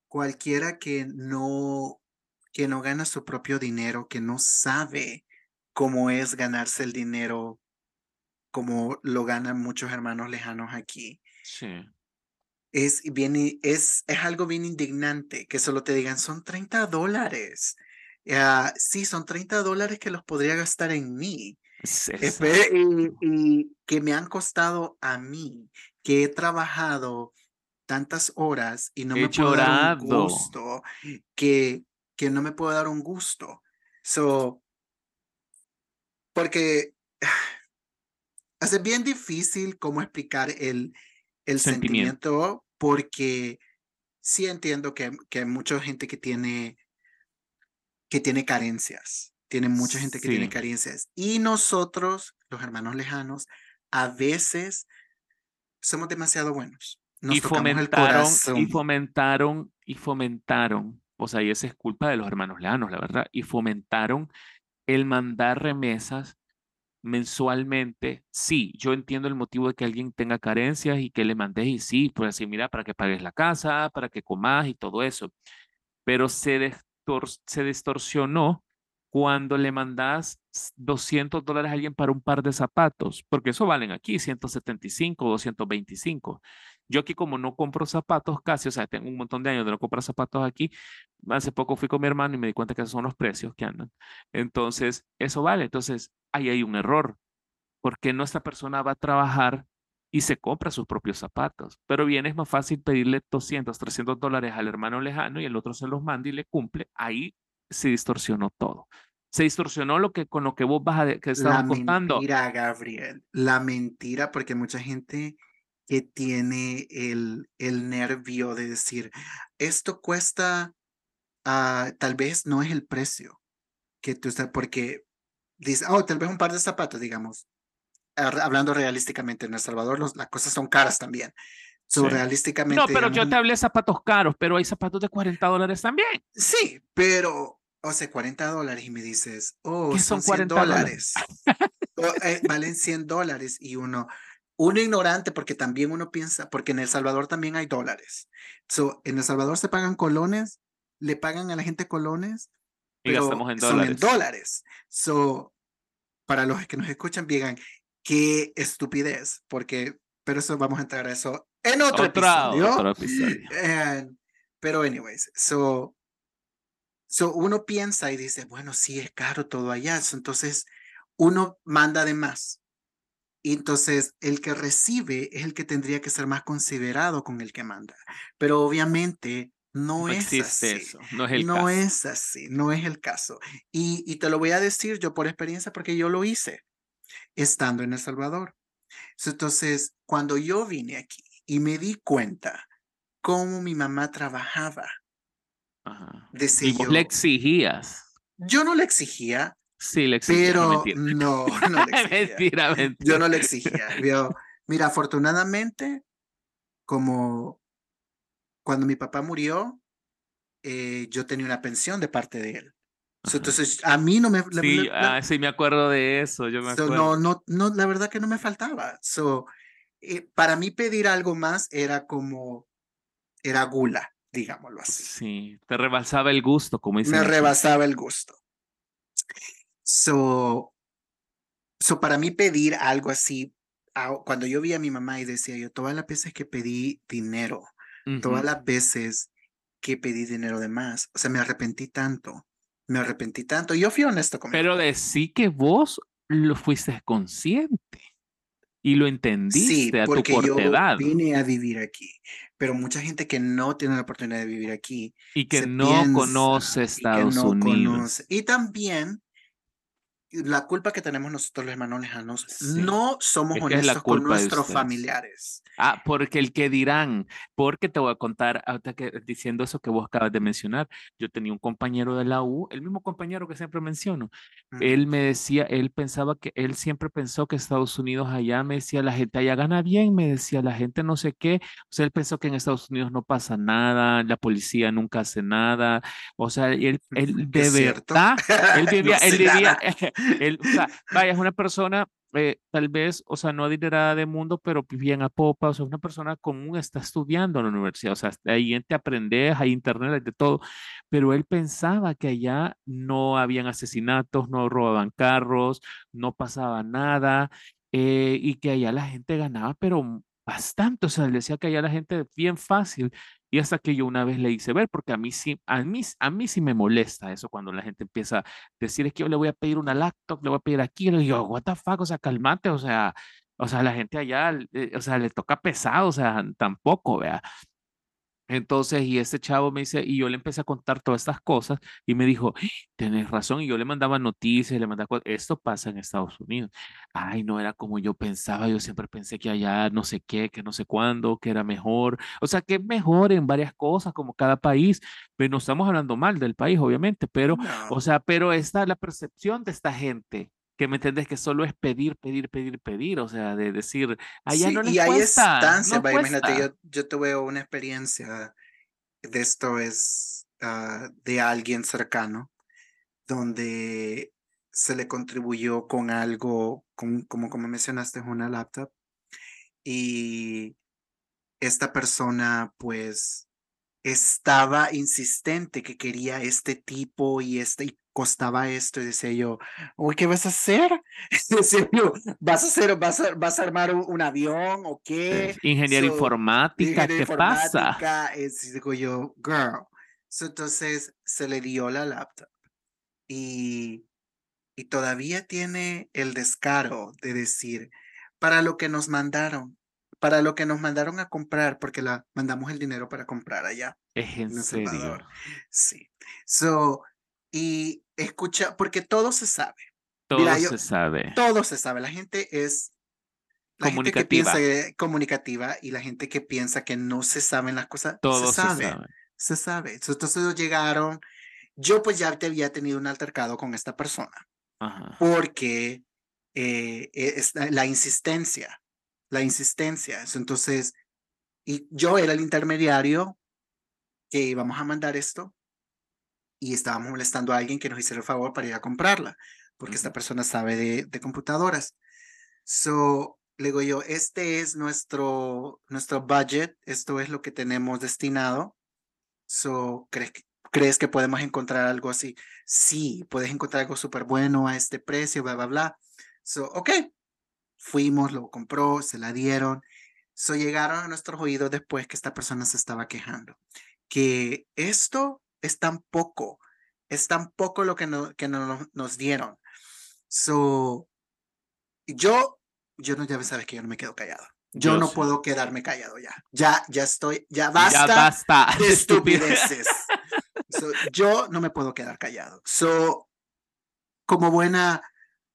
cualquiera que no que no gana su propio dinero, que no sabe cómo es ganarse el dinero como lo ganan muchos hermanos lejanos aquí.
Sí.
Es, bien, es, es algo bien indignante que solo te digan, son 30 dólares. Ah, sí, son 30 dólares que los podría gastar en mí. y, que me han costado a mí, que he trabajado tantas horas y no me puedo dar un gusto, que que no me puedo dar un gusto. So, porque hace bien difícil cómo explicar el, el sentimiento. porque sí entiendo que, que hay mucha gente que tiene, que tiene carencias, tiene mucha gente que tiene carencias. Y nosotros, los hermanos lejanos, a veces somos demasiado buenos.
y fomentaron, y fomentaron, y fomentaron, o sea, y esa es culpa de los hermanos leanos, la verdad, y fomentaron el mandar remesas mensualmente, sí, yo entiendo el motivo de que alguien tenga carencias y que le mandes y sí, pues así, mira, para que pagues la casa, para que comas y todo eso, pero se, se distorsionó cuando le mandas 200 dólares a alguien para un par de zapatos, porque eso valen aquí 175, 225. Yo aquí como no compro zapatos casi, o sea, tengo un montón de años de no comprar zapatos aquí, hace poco fui con mi hermano y me di cuenta que esos son los precios que andan. Entonces, eso vale. Entonces, ahí hay un error, porque nuestra persona va a trabajar y se compra sus propios zapatos. Pero bien, es más fácil pedirle 200, 300 dólares al hermano lejano y el otro se los manda y le cumple. Ahí se distorsionó todo. Se distorsionó lo que con lo que vos vas a que estabas contando.
La mentira, Gabriel. La mentira, porque mucha gente que tiene el, el nervio de decir, esto cuesta, uh, tal vez no es el precio que tú estás, porque dice, oh, tal vez un par de zapatos, digamos. Hablando realísticamente, en El Salvador los, las cosas son caras también. So, realísticamente.
No, pero yo te hablé de zapatos caros, pero hay zapatos de 40 dólares también.
Sí, pero, o sea, 40 dólares y me dices, oh, son, 40 dólares. Eh, valen 100 dólares y uno, uno ignorante porque también uno piensa, porque en El Salvador también hay dólares. So, en El Salvador se pagan colones, le pagan a la gente colones, y gastamos en dólares. Son en dólares. So, para los que nos escuchan, digan, qué estupidez, porque, pero eso vamos a entrar a eso en otro episodio. Otro episodio. pero anyways, so, so uno piensa y dice, bueno, sí es caro todo allá, entonces uno manda de más. Y entonces el que recibe es el que tendría que ser más considerado con el que manda. Pero obviamente no, es así. Eso. No, es, el no es así, no es el caso. Y, y te lo voy a decir yo por experiencia porque yo lo hice estando en El Salvador. Entonces, cuando yo vine aquí y me di cuenta cómo mi mamá trabajaba,
Ajá. y vos le exigías.
Yo no le exigía,
Sí, le exigía.
Pero no, no le exigía. mentira, Yo no le exigía. mira, afortunadamente, como cuando mi papá murió, eh, yo tenía una pensión de parte de él. Entonces, a mí no me...
Sí, ah, sí, me acuerdo de eso. Yo me acuerdo.
no, no, no, la verdad que no me faltaba. So, eh, para mí pedir algo más era como, era gula, digámoslo así.
Sí, te rebasaba el gusto, como dice.
Me rebasaba el gusto. So, so para mí pedir algo así, cuando yo vi a mi mamá y decía yo, todas las veces que pedí dinero, todas las veces que pedí dinero de más, o sea, me arrepentí tanto, me arrepentí tanto. Yo fui honesto conmigo.
Pero decí que vos lo fuiste consciente y lo entendiste a tu corta
yo vine a vivir aquí, pero mucha gente que no tiene la oportunidad de vivir aquí
y que no conoce Estados Unidos
y también la culpa que tenemos nosotros los hermanos lejanos, no somos honestos con nuestros familiares.
Ah, porque el que dirán, porque te voy a contar, ahorita que diciendo eso que vos acabas de mencionar, yo tenía un compañero de la U, el mismo compañero que siempre menciono, él me decía, él pensaba que, él siempre pensó que Estados Unidos allá, me decía, la gente allá gana bien, me decía, la gente no sé qué, o sea, él pensó que en Estados Unidos no pasa nada, la policía nunca hace nada, o sea, él, él de verdad, él vivía, él vivía, él, o sea, vaya, es una persona eh, tal vez, o sea, no adinerada de mundo, pero bien a popa, o sea, una persona común está estudiando en la universidad, o sea, ahí te aprendes, hay internet, hay de todo, pero él pensaba que allá no habían asesinatos, no robaban carros, no pasaba nada, eh, y que allá la gente ganaba, pero bastante, o sea, él decía que allá la gente bien fácil, y hasta que yo una vez le hice ver, porque a mí sí, a mí, a mí sí me molesta eso cuando la gente empieza a decir, es que yo le voy a pedir una laptop, le voy a pedir aquí, y le digo, what the fuck, o sea, calmate, o sea, o sea, la gente allá, eh, o sea, le toca pesado, o sea, tampoco, vea. Entonces, y este chavo me dice, y yo le empecé a contar todas estas cosas y me dijo, tienes razón, y yo le mandaba noticias, le mandaba cosas, esto pasa en Estados Unidos. Ay, no era como yo pensaba, yo siempre pensé que allá no sé qué, que no sé cuándo, que era mejor, o sea, que es mejor en varias cosas, como cada país, pero no estamos hablando mal del país, obviamente, pero, o sea, pero esta, la percepción de esta gente que me entiendes que solo es pedir, pedir, pedir, pedir, o sea, de decir, allá
sí,
no les
y hay
cuesta,
estancias,
no
imagínate, yo, yo tuve una experiencia de esto es ah, de alguien cercano, donde se le contribuyó con algo, con, como, como mencionaste, una laptop, y esta persona pues estaba insistente que quería este tipo y este y costaba esto y decía yo, uy, ¿qué vas a hacer? decía yo, ¿vas a hacer, vas a, vas a armar un, un avión o qué?
Ingeniero
So,
informática, ¿qué pasa?
informática, es, digo yo, girl. So, entonces se le dio la laptop y, y todavía tiene el descaro de decir, para lo que nos mandaron, para lo que nos mandaron a comprar, porque la mandamos el dinero para comprar allá
Es en
en
serio.
Salvador. Sí. So, y escucha, porque todo se sabe.
Todo
Mira, yo-
se sabe.
Todo se sabe. La gente es la gente que
Comunicativa.
piensa comunicativa y la gente que piensa que no se saben las cosas,
Todo
se sabe. Se sabe. So, Entonces ellos llegaron. Yo pues ya te había tenido un altercado con esta persona
Ajá.
porque eh, es la- la insistencia, la insistencia. Entonces, y yo era el intermediario que íbamos a mandar esto y estábamos molestando a alguien que nos hiciera el favor para ir a comprarla, porque esta persona sabe de, de computadoras. So, le digo yo, este es nuestro, nuestro budget, esto es lo que tenemos destinado. So, ¿crees que, ¿crees que podemos encontrar algo así? Sí, puedes encontrar algo súper bueno a este precio, bla, bla, bla. So, ok, fuimos, lo compró, se la dieron. So, llegaron a nuestros oídos después que esta persona se estaba quejando, que esto es tan poco, es tan poco lo que, no, que no, nos- dieron. So, yo, yo no, ya sabes que yo no me quedo callado. Yo,
Yo
no
sí.
puedo quedarme callado ya. Ya, ya estoy, ya basta
Ya basta
de estupideces. So, yo no me puedo quedar callado. So, como buena,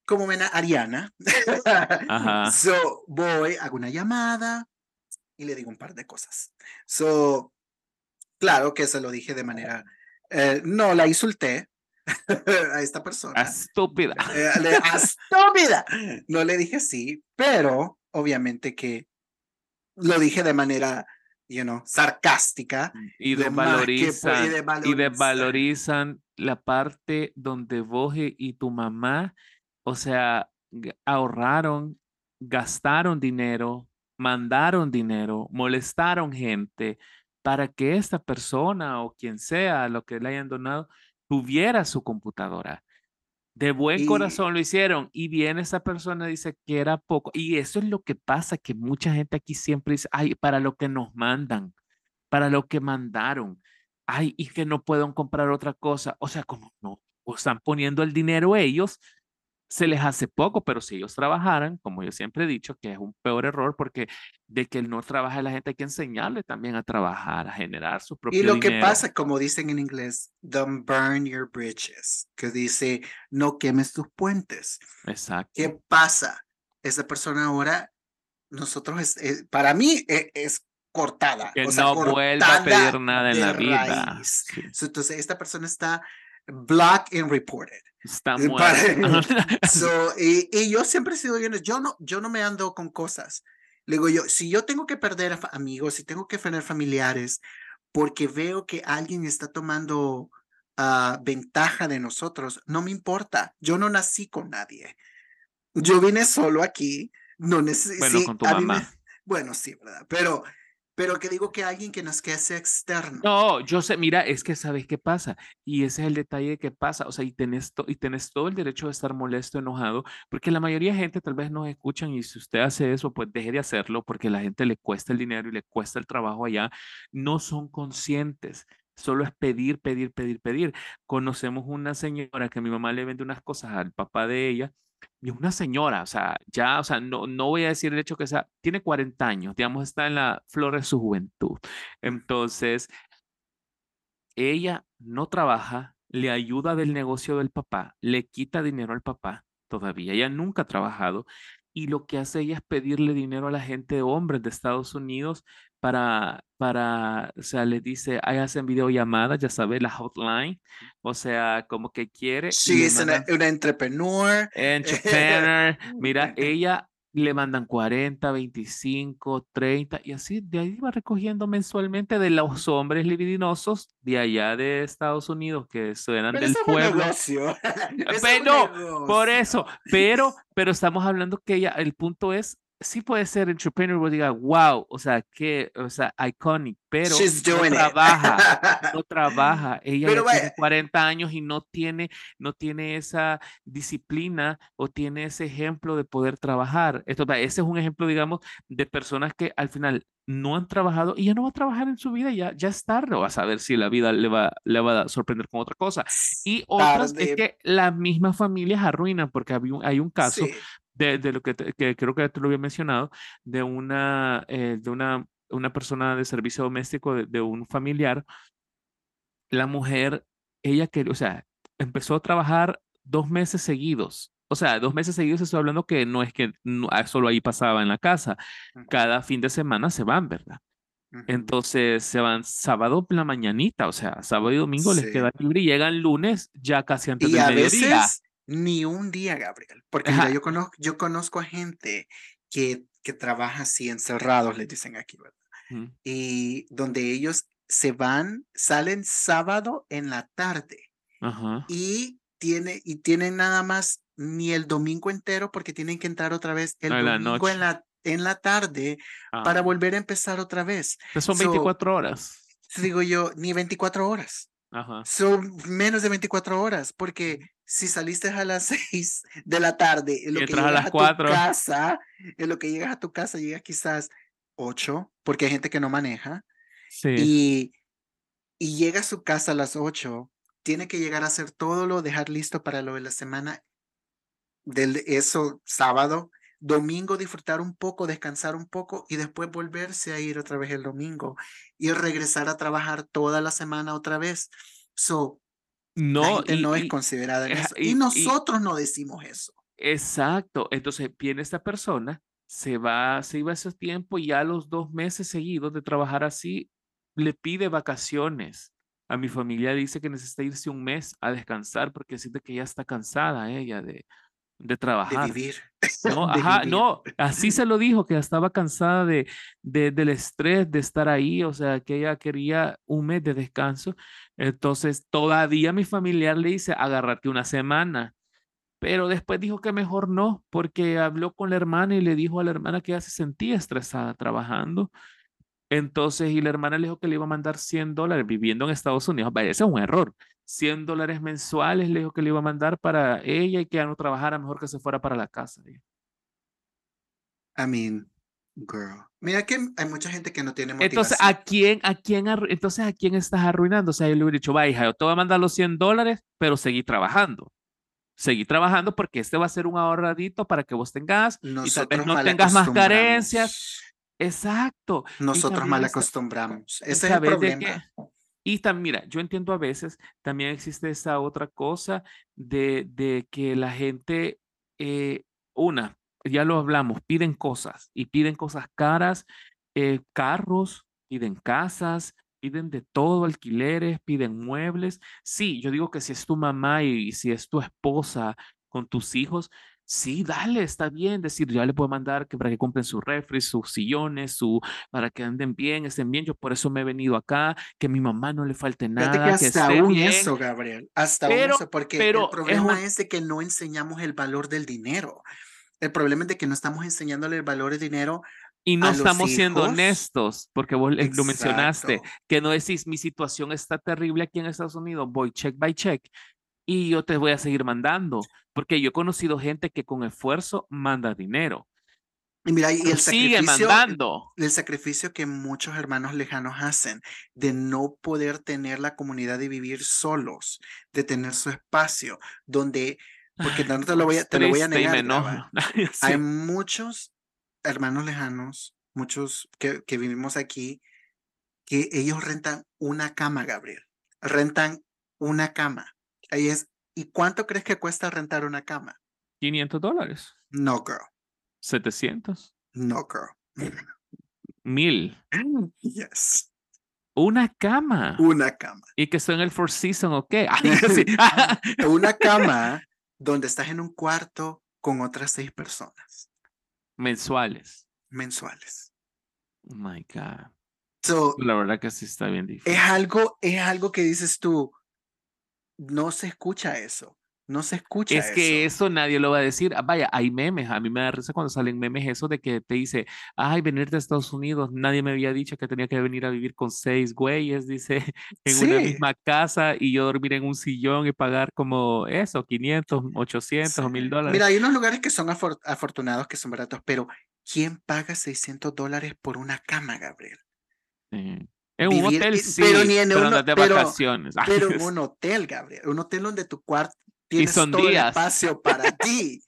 como buena Ariana,
Ajá.
so, voy, hago una llamada y le digo un par de cosas. So, claro que se lo dije de manera, eh, no la insulté a esta persona.
Estúpida.
Eh, estúpida. No le dije así, pero obviamente que lo dije de manera, you know, sarcástica.
Y desvalorizan, y desvalorizan la parte donde vos y tu mamá, o sea, ahorraron, gastaron dinero, mandaron dinero, molestaron gente para que esta persona o quien sea, lo que le hayan donado, tuviera su computadora. De buen
Y-
corazón lo hicieron y viene esa persona dice que era poco. Y eso es lo que pasa, que mucha gente aquí siempre dice, ay, para lo que nos mandan, para lo que mandaron, ay, y que no pueden comprar otra cosa. O sea, como no, o están poniendo el dinero ellos, se les hace poco, pero si ellos trabajaran, como yo siempre he dicho, que es un peor error, porque de que no trabaja la gente hay que enseñarle también a trabajar, a generar su propio
Y lo que pasa, como dicen en inglés, don't burn your bridges, que dice, no quemes tus puentes.
Exacto.
¿Qué pasa? Esa persona ahora, nosotros, es, es- para mí e- es, cortada.
Que
o sea,
no vuelva a pedir nada en la vida. Sí,
Entonces, esta persona está blocked and reported.
Está
Eh,
muerta.
So, y, y yo siempre he sido yo no, yo no me ando con cosas. Le digo yo, si yo tengo que perder amigos, si tengo que perder familiares, porque veo que alguien está tomando ah, ventaja de nosotros, no me importa. Yo no nací con nadie. Yo vine solo aquí. No necesito.
Bueno, con tu mamá.
bueno, sí, ¿verdad? Pero, pero que digo que alguien que nos que sea externo.
No, yo sé, mira, es que sabes qué pasa. Y ese es el detalle que pasa. O sea, y tenés, to- y tenés todo el derecho de estar molesto, enojado, porque la mayoría de gente tal vez nos escuchan y si usted hace eso, pues deje de hacerlo porque la gente le cuesta el dinero y le cuesta el trabajo allá. No son conscientes. Solo es pedir, pedir, pedir, pedir. Conocemos una señora que mi mamá le vende unas cosas al papá de ella y una señora, o sea, ya, o sea, no, no voy a decir el hecho que sea, tiene 40 años, digamos, está en la flor de su juventud. Entonces, ella no trabaja, le ayuda del negocio del papá, le quita dinero al papá todavía, ella nunca ha trabajado y lo que hace ella es pedirle dinero a la gente, hombres de Estados Unidos, para, para, o sea, le dice, ahí hacen videollamadas, ya sabes, la hotline, o sea, como que quiere.
Sí, es una, una entrepreneur.
Entrepreneur. Mira, ella le mandan 40, 25, 30 y así de ahí va recogiendo mensualmente de los hombres libidinosos de allá de Estados Unidos que suenan del pueblo. pero, por eso, pero, pero estamos hablando que ella, el punto es sí puede ser entrepreneur, diga, wow, o sea, que, o sea, iconic, pero no trabaja, no trabaja. Ella tiene 40 años y no tiene, no tiene esa disciplina o tiene ese ejemplo de poder trabajar. Esto, ese es un ejemplo, digamos, de personas que al final no han trabajado y ya no va a trabajar en su vida, ya, ya es tarde, o a saber si la vida le va, le va a sorprender con otra cosa. Y otras es que las mismas familias arruinan, porque hay un, hay un caso de, lo que, creo que te lo había mencionado, de una, eh, de una, una persona de servicio doméstico de, un familiar, la mujer, ella que, o sea, empezó a trabajar dos meses seguidos. O sea, dos meses seguidos estoy hablando que no es que ah, solo ahí pasaba en la casa. Cada fin de semana se van, ¿verdad? Entonces se van sábado la mañanita, o sea, sábado y domingo les queda libre y llegan lunes ya casi antes del mediodía.
Ni un día, Gabriel, porque yo, conozco, yo conozco a gente que, que trabaja así encerrados, les dicen aquí, ¿verdad? Y donde ellos se van, salen sábado en la tarde y, tiene, y tienen nada más ni el domingo entero porque tienen que entrar otra vez el domingo en la, en la tarde para ah. volver a empezar otra vez.
son 24 horas.
Digo yo, ni 24 horas. Son menos de 24 horas, porque si saliste a las 6 de la tarde, en lo que llegas a, las 4. tu casa, en lo que llegas a tu casa, llegas quizás 8, porque hay gente que no maneja. Sí. Y, y llega a su casa a las 8, tiene que llegar a hacer todo lo, dejar listo para lo de la semana del eso sábado, domingo disfrutar un poco, descansar un poco y después volverse a ir otra vez el domingo y regresar a trabajar toda la semana otra vez. So, no, no es considerada en eso. Y, nosotros no decimos eso.
Exacto. Entonces viene esta persona, se va, se iba a ese tiempo y ya los dos meses seguidos de trabajar así, le pide vacaciones. A mi familia dice que necesita irse un mes a descansar porque siente que ya está cansada ella de, de trabajar.
De vivir.
No, ajá, no, así se lo dijo, que estaba cansada de, de, del estrés de estar ahí, o sea, que ella quería un mes de descanso. Entonces, todavía mi familiar le dice, agárrate una semana. Pero después dijo que mejor no, porque habló con la hermana y le dijo a la hermana que ella se sentía estresada trabajando. Entonces, y la hermana le dijo que le iba a mandar 100 dólares viviendo en Estados Unidos. Vaya, ese es un error. 100 dólares mensuales le dijo que le iba a mandar para ella y que ya no trabajara, mejor que se fuera para la casa.
I mean, girl. Mira que hay mucha gente que no tiene motivación.
Entonces, ¿a quién, a quién, entonces, ¿a quién estás arruinando? O sea, yo le hubiera dicho, va, hija, yo te voy a mandar los 100 dólares, pero seguí trabajando. Seguí trabajando porque este va a ser un ahorradito para que vos tengas y tal vez no tengas más carencias. Exacto.
Nosotros mal acostumbramos. Ese es el problema.
Y también, mira, yo entiendo a veces, también existe esa otra cosa de, de que la gente, eh, una, ya lo hablamos, piden cosas y piden cosas caras, eh, carros, piden casas, piden de todo, alquileres, piden muebles. Sí, yo digo que si es tu mamá y si es tu esposa con tus hijos, Sí, dale, está bien. Decir, ya le puedo mandar que para que compren sus refri, sus sillones, su, para que anden bien, estén bien. Yo por eso me he venido acá, que a mi mamá no le falte nada. que
hasta aún eso, Gabriel. Hasta aún eso, porque el problema es, de que no enseñamos el valor del dinero. El problema es de que no estamos enseñándole el valor del dinero
y no estamos siendo honestos, porque vos lo mencionaste, que no decís, mi situación está terrible aquí en Estados Unidos, voy check by check y yo te voy a seguir mandando, porque yo he conocido gente que con esfuerzo manda dinero.
Y mira, y el sigue mandando. El sacrificio que muchos hermanos lejanos hacen de no poder tener la comunidad de vivir solos, de tener su espacio, donde, porque no te lo voy a, te lo voy a negar. Hay muchos hermanos lejanos, muchos que, que vivimos aquí, que ellos rentan una cama, Gabriel. Rentan una cama Ahí es. ¿Y cuánto crees que cuesta rentar una cama?
500 dólares.
No, girl.
700.
No, girl.
Mil.
Yes.
Una cama.
Una cama.
Y que son el Four Seasons o qué.
Una cama donde estás en un cuarto con otras seis personas.
Mensuales.
Mensuales.
Oh my God.
So,
La verdad que sí está bien difícil.
es algo, es algo que dices tú, no se escucha eso. No se escucha
Es que eso nadie lo va a decir. Ah, Vaya, hay memes. A mí me da risa cuando salen memes eso de que te dice, ay, venir de Estados Unidos. Nadie me había dicho que tenía que venir a vivir con seis güeyes, dice, en una
Sí.
misma casa y yo dormir en un sillón y pagar como eso, 500, 800 o 1000 dólares.
Mira, hay unos lugares que son afor- afortunados, que son baratos, pero ¿quién paga 600 dólares por una cama, Gabriel?
Sí. En un
Vivir-
hotel
y-
sí,
pero ni en
pero
uno-
de
pero-
vacaciones.
Pero en un hotel, Gabriel, un hotel donde tu cuarto tienes todo el
días.
espacio para ti.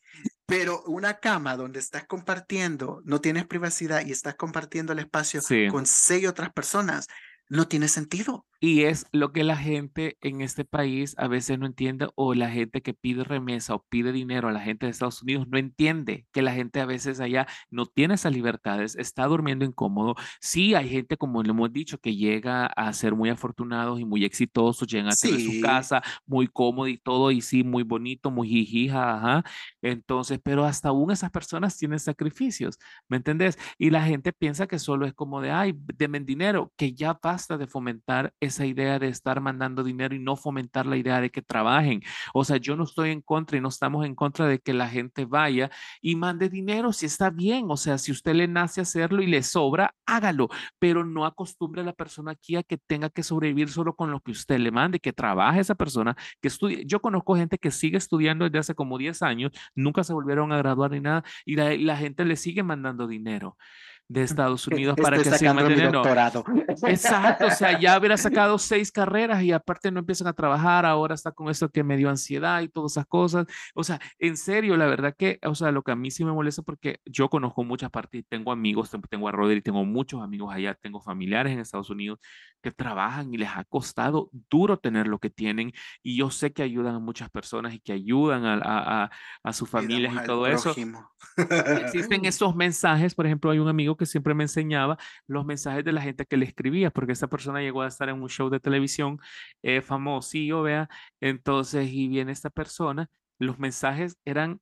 Pero una cama donde estás compartiendo, no tienes privacidad y estás compartiendo el espacio
Sí.
con seis otras personas, no tiene sentido.
Y es lo que la gente en este país a veces no entiende o la gente que pide remesa o pide dinero a la gente de Estados Unidos no entiende que la gente a veces allá no tiene esas libertades, está durmiendo incómodo. Sí, hay gente, como le hemos dicho, que llega a ser muy afortunados y muy exitosos, llegan a tener su
Sí.
casa muy cómodo y todo, y sí, muy bonito, muy jijija, ajá. Entonces, pero hasta aún esas personas tienen sacrificios, ¿me entendés? Y la gente piensa que solo es como de, ay, denme dinero, que ya basta de fomentar esa idea de estar mandando dinero y no fomentar la idea de que trabajen. O sea, yo no estoy en contra y no estamos en contra de que la gente vaya y mande dinero si está bien. O sea, si usted le nace hacerlo y le sobra, hágalo, pero no acostumbre a la persona aquí a que tenga que sobrevivir solo con lo que usted le mande, que trabaje esa persona, que estudie. Yo conozco gente que sigue estudiando desde hace como 10 años, nunca se volvieron a graduar ni nada y la, la gente le sigue mandando dinero de Estados Unidos para
Estoy
que sigan
doctorado.
Exacto, o sea, ya hubiera sacado seis carreras y aparte no empiezan a trabajar, ahora está con esto que me dio ansiedad y todas esas cosas. O sea, en serio, la verdad que, o sea, lo que a mí sí me molesta porque yo conozco muchas partes, tengo amigos, tengo a Rodri, tengo muchos amigos allá, tengo familiares en Estados Unidos que trabajan y les ha costado duro tener lo que tienen y yo sé que ayudan a muchas personas y que ayudan a, a, a, a sus familias y
al
todo eso. Existen esos mensajes, por ejemplo, hay un amigo que siempre me enseñaba los mensajes de la gente que le escribía, porque esa persona llegó a estar en un show de televisión eh, famosillo, vea, entonces, y viene esta persona, los mensajes eran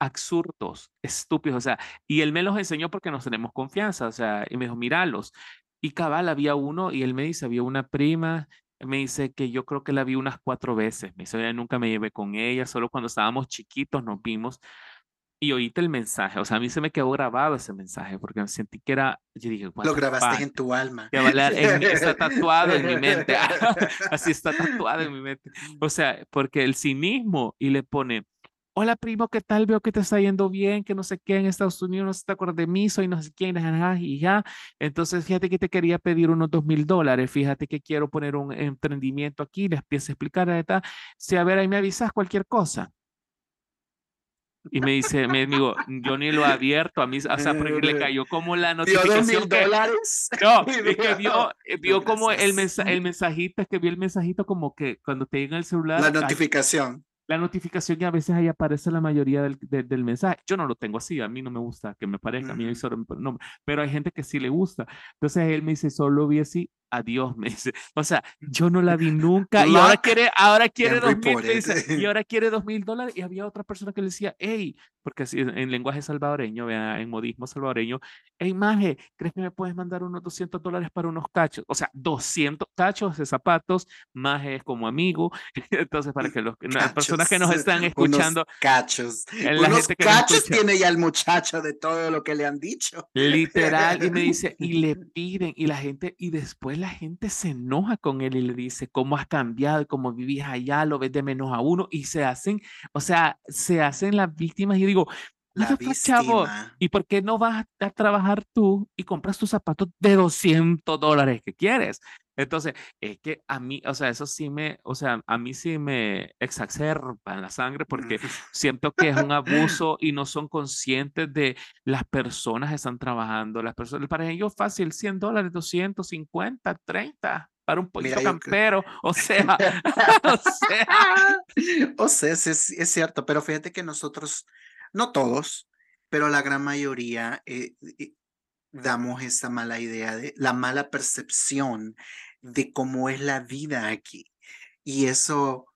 absurdos, estúpidos, o sea, y él me los enseñó porque nos tenemos confianza, o sea, y me dijo, míralos, y cabal, había uno, y él me dice, había una prima, me dice que yo creo que la vi unas cuatro veces, me dice, "Yo nunca me llevé con ella, solo cuando estábamos chiquitos nos vimos, y oíste el mensaje, o sea, a mí se me quedó grabado ese mensaje porque me sentí que era, yo dije, "What
Lo grabaste
fuck?".
en tu alma.
En está tatuado en mi mente, así está tatuado en mi mente, o sea, porque el cinismo y le pone, hola primo, ¿qué tal? Veo que te está yendo bien, que no sé qué, en Estados Unidos no se te acuerda de mí, soy no sé quién, y ya, entonces fíjate que te quería pedir unos dos mil dólares, fíjate que quiero poner un emprendimiento aquí, les empiezo a explicar. Si a ver, ahí me avisas cualquier cosa. Y me dice, mi amigo, yo ni lo he abierto a mí, o sea, porque le cayó como la
Dio dos mil
notificación que,
dólares.
no, es que vio, eh, vio
no,
como el, mensa- el mensajito, es que vio el mensajito como que cuando te llega el celular,
La
hay-
notificación.
la notificación y a veces ahí aparece la mayoría del, de- del mensaje. Yo no lo tengo así, a mí no me gusta que me parezca, a mí solo me nombre, pero hay gente que sí le gusta. Entonces él me dice, solo vi así, adiós, me dice. O sea, yo no la vi nunca y ahora quiere, ahora quiere dos mil, dice, y ahora quiere dos mil dólares y había otra persona que le decía, hey, porque así en en lenguaje salvadoreño, vea, en modismo salvadoreño, hey, maje, ¿crees que me puedes mandar unos 200 dólares para unos cachos? O sea, 200 cachos de zapatos, maje es como amigo, entonces para que los, las personas que nos
Cachos,
están
unos
escuchando,
cachos.
eh, la
Unos
gente que
cachos
escucha.
tiene ya el muchacho de todo lo que le han dicho.
Literal, y me dice, y le piden, y la gente, y después la gente se enoja con él y le dice, ¿cómo has cambiado? Y cómo vivís allá, lo ves de menos a uno, y se hacen, o sea, se hacen las víctimas, y yo digo,
La
"What the fuck, chavo. ¿y por qué no vas a trabajar tú y compras tus zapatos de 200 dólares que quieres? Entonces, es que a mí, o sea, eso sí me, o sea, a mí sí me exacerba en la sangre porque siento que es un abuso y no son conscientes de las personas que están trabajando. Las personas, para ellos fácil, 100 dólares, 250, 30 para un pollito
Mira,
campero. O sea, o sea,
O sea, es, es cierto, pero fíjate que nosotros, no todos, pero la gran mayoría, eh, eh, damos esa mala idea de la mala percepción de cómo es la vida aquí. Y eso,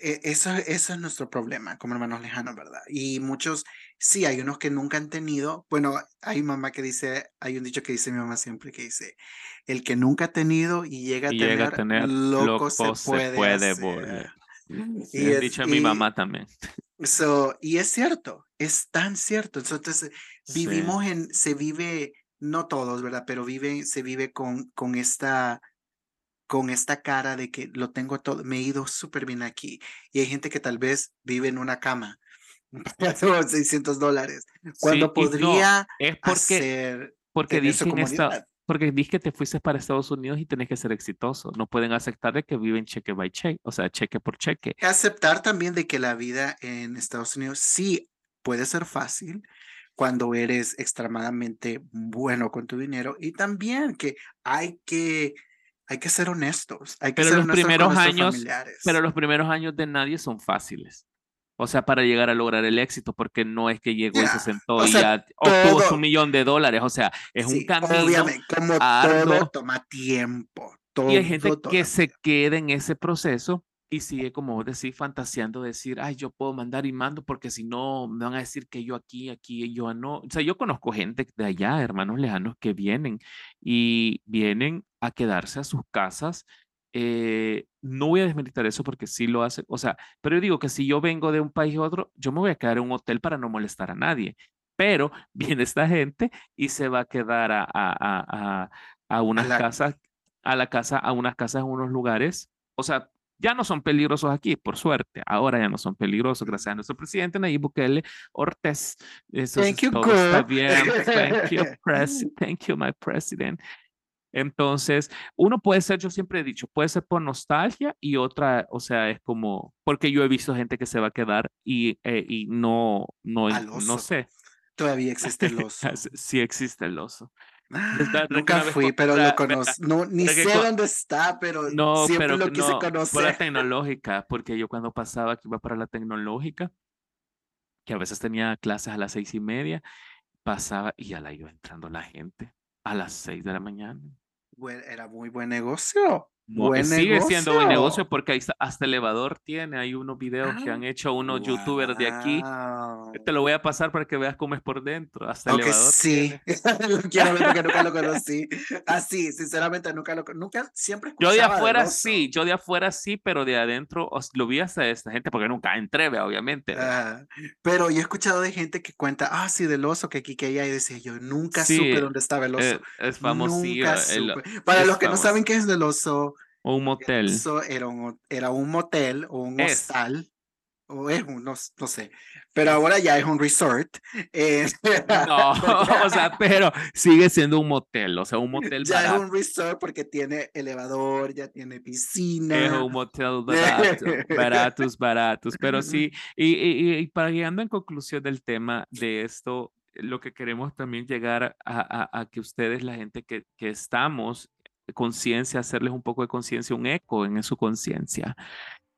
e, eso, eso es nuestro problema como hermanos lejanos, ¿verdad? Y muchos, sí, hay unos que nunca han tenido, bueno, hay mamá que dice, hay un dicho que dice mi mamá siempre que dice, el que nunca ha tenido y llega a, tener,
tener, loco, se, puede, volver. Y es, dicho a mi mamá también.
So, y es cierto, es tan cierto. Entonces, vivimos en, se vive, no todos, ¿verdad? Pero vive, se vive con, con esta con esta cara de que lo tengo todo, me he ido súper bien aquí. Y hay gente que tal vez vive en una cama, 600 dólares, cuando podría
es porque, hacer, porque dicen esta, porque dices que te fuiste para Estados Unidos y tenés que ser exitoso. No pueden aceptar de que viven cheque by cheque, o sea, cheque por cheque.
Aceptar también de que la vida en Estados Unidos sí puede ser fácil cuando eres extremadamente bueno con tu dinero y también que hay que hay que ser honestos, hay que
pero
ser
los primeros años, Pero los primeros años de nadie son fáciles. O sea, para llegar a lograr el éxito, porque no es que llegó y se sentó y ya obtuvo su millón de dólares. O sea, es un camino.
Obviamente, como todo toma tiempo.
y hay gente que se queda en ese proceso y sigue, como vos decís, fantaseando, decir, ay, yo puedo mandar y mando porque si no me van a decir que yo aquí, aquí, yo no. O sea, yo conozco gente de allá, hermanos lejanos, que vienen y vienen a quedarse a sus casas. Eh, no voy a desmeditar eso porque sí lo hace, o sea, pero yo digo que si yo vengo de un país a otro, yo me voy a quedar en un hotel para no molestar a nadie. Pero viene esta gente y se va a quedar a, a, a, a unas casas, a la casa, a unas casas en unos lugares. O sea, ya no son peligrosos aquí, por suerte. Ahora ya no son peligrosos, gracias a nuestro presidente Nayib Bukele Ortiz.
Eso Thank you,
todo está bien. Thank you, Thank you, my president. Entonces, uno puede ser, yo siempre he dicho, puede ser por nostalgia y otra, o sea, es como, porque yo he visto gente que se va a quedar y, eh, y no, no, no sé.
Todavía existe el oso.
sí existe el oso.
Nunca fui, pero lo conozco. No, ni sé dónde está, pero no, siempre pero, lo quise no, conocer.
Por la tecnológica, porque yo cuando pasaba que iba para la tecnológica, que a veces tenía clases a las seis y media, pasaba y ya la iba entrando la gente a las seis de la mañana.
era muy buen negocio
sigue siendo buen negocio porque hasta elevador tiene. Hay unos videos que han ah, hecho unos youtubers de aquí. Te lo voy a pasar para que veas cómo es por dentro. Hasta elevador.
Sí, quiero ver porque nunca lo conocí. Así, sinceramente, nunca lo nunca siempre
Yo de afuera sí, yo de afuera sí, pero de adentro lo vi hasta esta gente porque nunca entré, obviamente.
pero yo he escuchado de gente que cuenta, ah, sí, del oso que aquí que hay. Y decía, yo nunca supe dónde estaba el oso.
Es, famoso.
Para los que no saben qué es del oso,
o un motel.
Eso era un, era un motel o un hostal. O es un, no, sé. Pero ahora ya es un resort.
Eh, no, o sea, pero sigue siendo un motel. O sea, un motel
ya es un resort porque tiene elevador, ya tiene piscina.
Es un motel barato. baratos, baratos. Pero sí, y, y, y para guiando en conclusión del tema de esto, lo que queremos también llegar a, a, a, que ustedes, la gente que, que estamos conciencia, hacerles un poco de conciencia, un eco en su conciencia.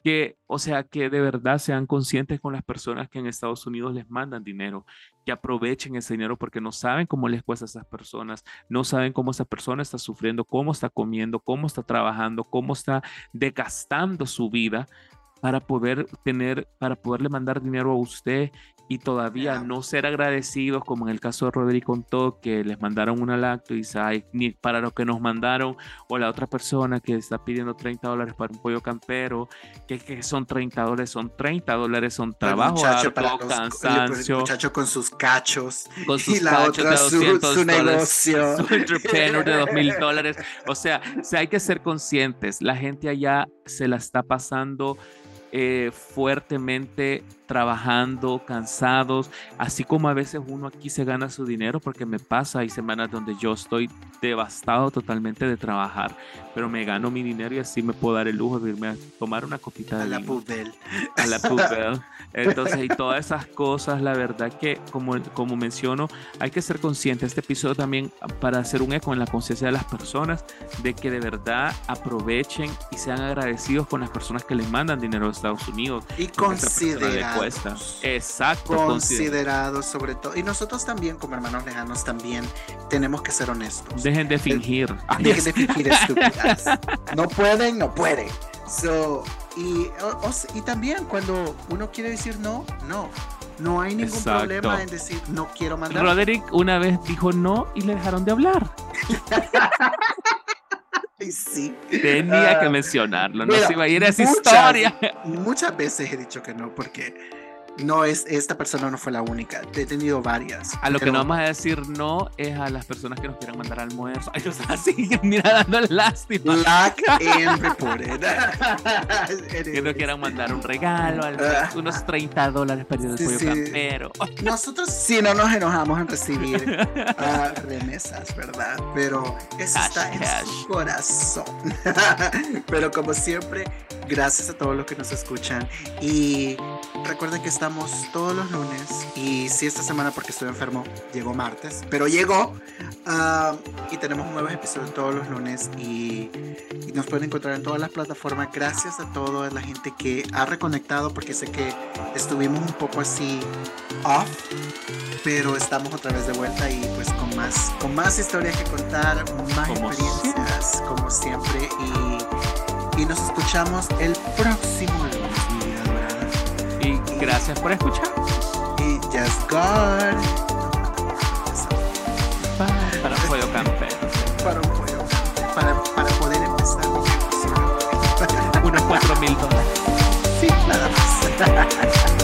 Que, o sea, que de verdad sean conscientes con las personas que en Estados Unidos les mandan dinero, que aprovechen ese dinero porque no saben cómo les cuesta a esas personas, no saben cómo esa persona está sufriendo, cómo está comiendo, cómo está trabajando, cómo está desgastando su vida para poder tener, para poderle mandar dinero a usted y todavía no ser agradecidos, como en el caso de Rodrigo Contó, que les mandaron una lacto y ni para lo que nos mandaron, o la otra persona que está pidiendo 30 dólares para un pollo campero, que, que son 30 dólares, son 30 dólares, son trabajo
para cansancio. El muchacho con sus cachos, con sus y la otra su, su negocio.
Su entrepreneur de 2 mil dólares. O sea, hay que ser conscientes, la gente allá se la está pasando eh, fuertemente trabajando, cansados, así como a veces uno aquí se gana su dinero, porque me pasa, hay semanas donde yo estoy devastado totalmente de trabajar, pero me gano mi dinero y así me puedo dar el lujo de irme a tomar una copita de
a la pubel.
A la pubel. Entonces, y todas esas cosas, la verdad que, como, como menciono, hay que ser consciente. Este episodio también para hacer un eco en la conciencia de las personas, de que de verdad aprovechen y sean agradecidos con las personas que les mandan dinero a Estados Unidos.
Y considerar
respuesta. Exacto.
Considerados sobre todo. Y nosotros también, como hermanos lejanos, también tenemos que ser honestos.
Dejen de fingir.
Dejen de fingir estúpidas. No pueden, no pueden. So, y, y también cuando uno quiere decir no, no. No hay ningún problema en decir no quiero mandar.
Roderick una vez dijo no y le dejaron de hablar.
sí.
Tenía que ah, mencionarlo, no se iba a ir a esa historia.
Muchas veces he dicho que no, porque no es, esta persona no fue la única, he tenido varias.
A lo que no vamos a decir no es a las personas que nos quieran mandar almuerzo. Ay, así, mira, dando lástima.
Black and reported.
que nos quieran mandar un regalo, ah. unos 30 dólares para el pollo campero.
Nosotros sí no nos enojamos en recibir uh, remesas, ¿verdad? Pero eso está en su corazón. Pero como siempre, gracias a todos los que nos escuchan. Y recuerden que estamos todos los lunes. Y si esta semana porque estoy enfermo llegó martes, pero llegó. Ah, y tenemos nuevos episodios todos los lunes. Y, nos pueden encontrar en todas las plataformas. Gracias a toda la gente que ha reconectado porque sé que estuvimos un poco así off, pero estamos otra vez de vuelta y pues con más, con más historias que contar, más. experiencias como siempre. Y, y nos escuchamos el próximo lunes.
Y gracias por escuchar.
Y just God.
Para, para un pollo campero.
Para un pollo. Para, para poder empezar
Unos cuatro mil dólares.
Sí, nada más.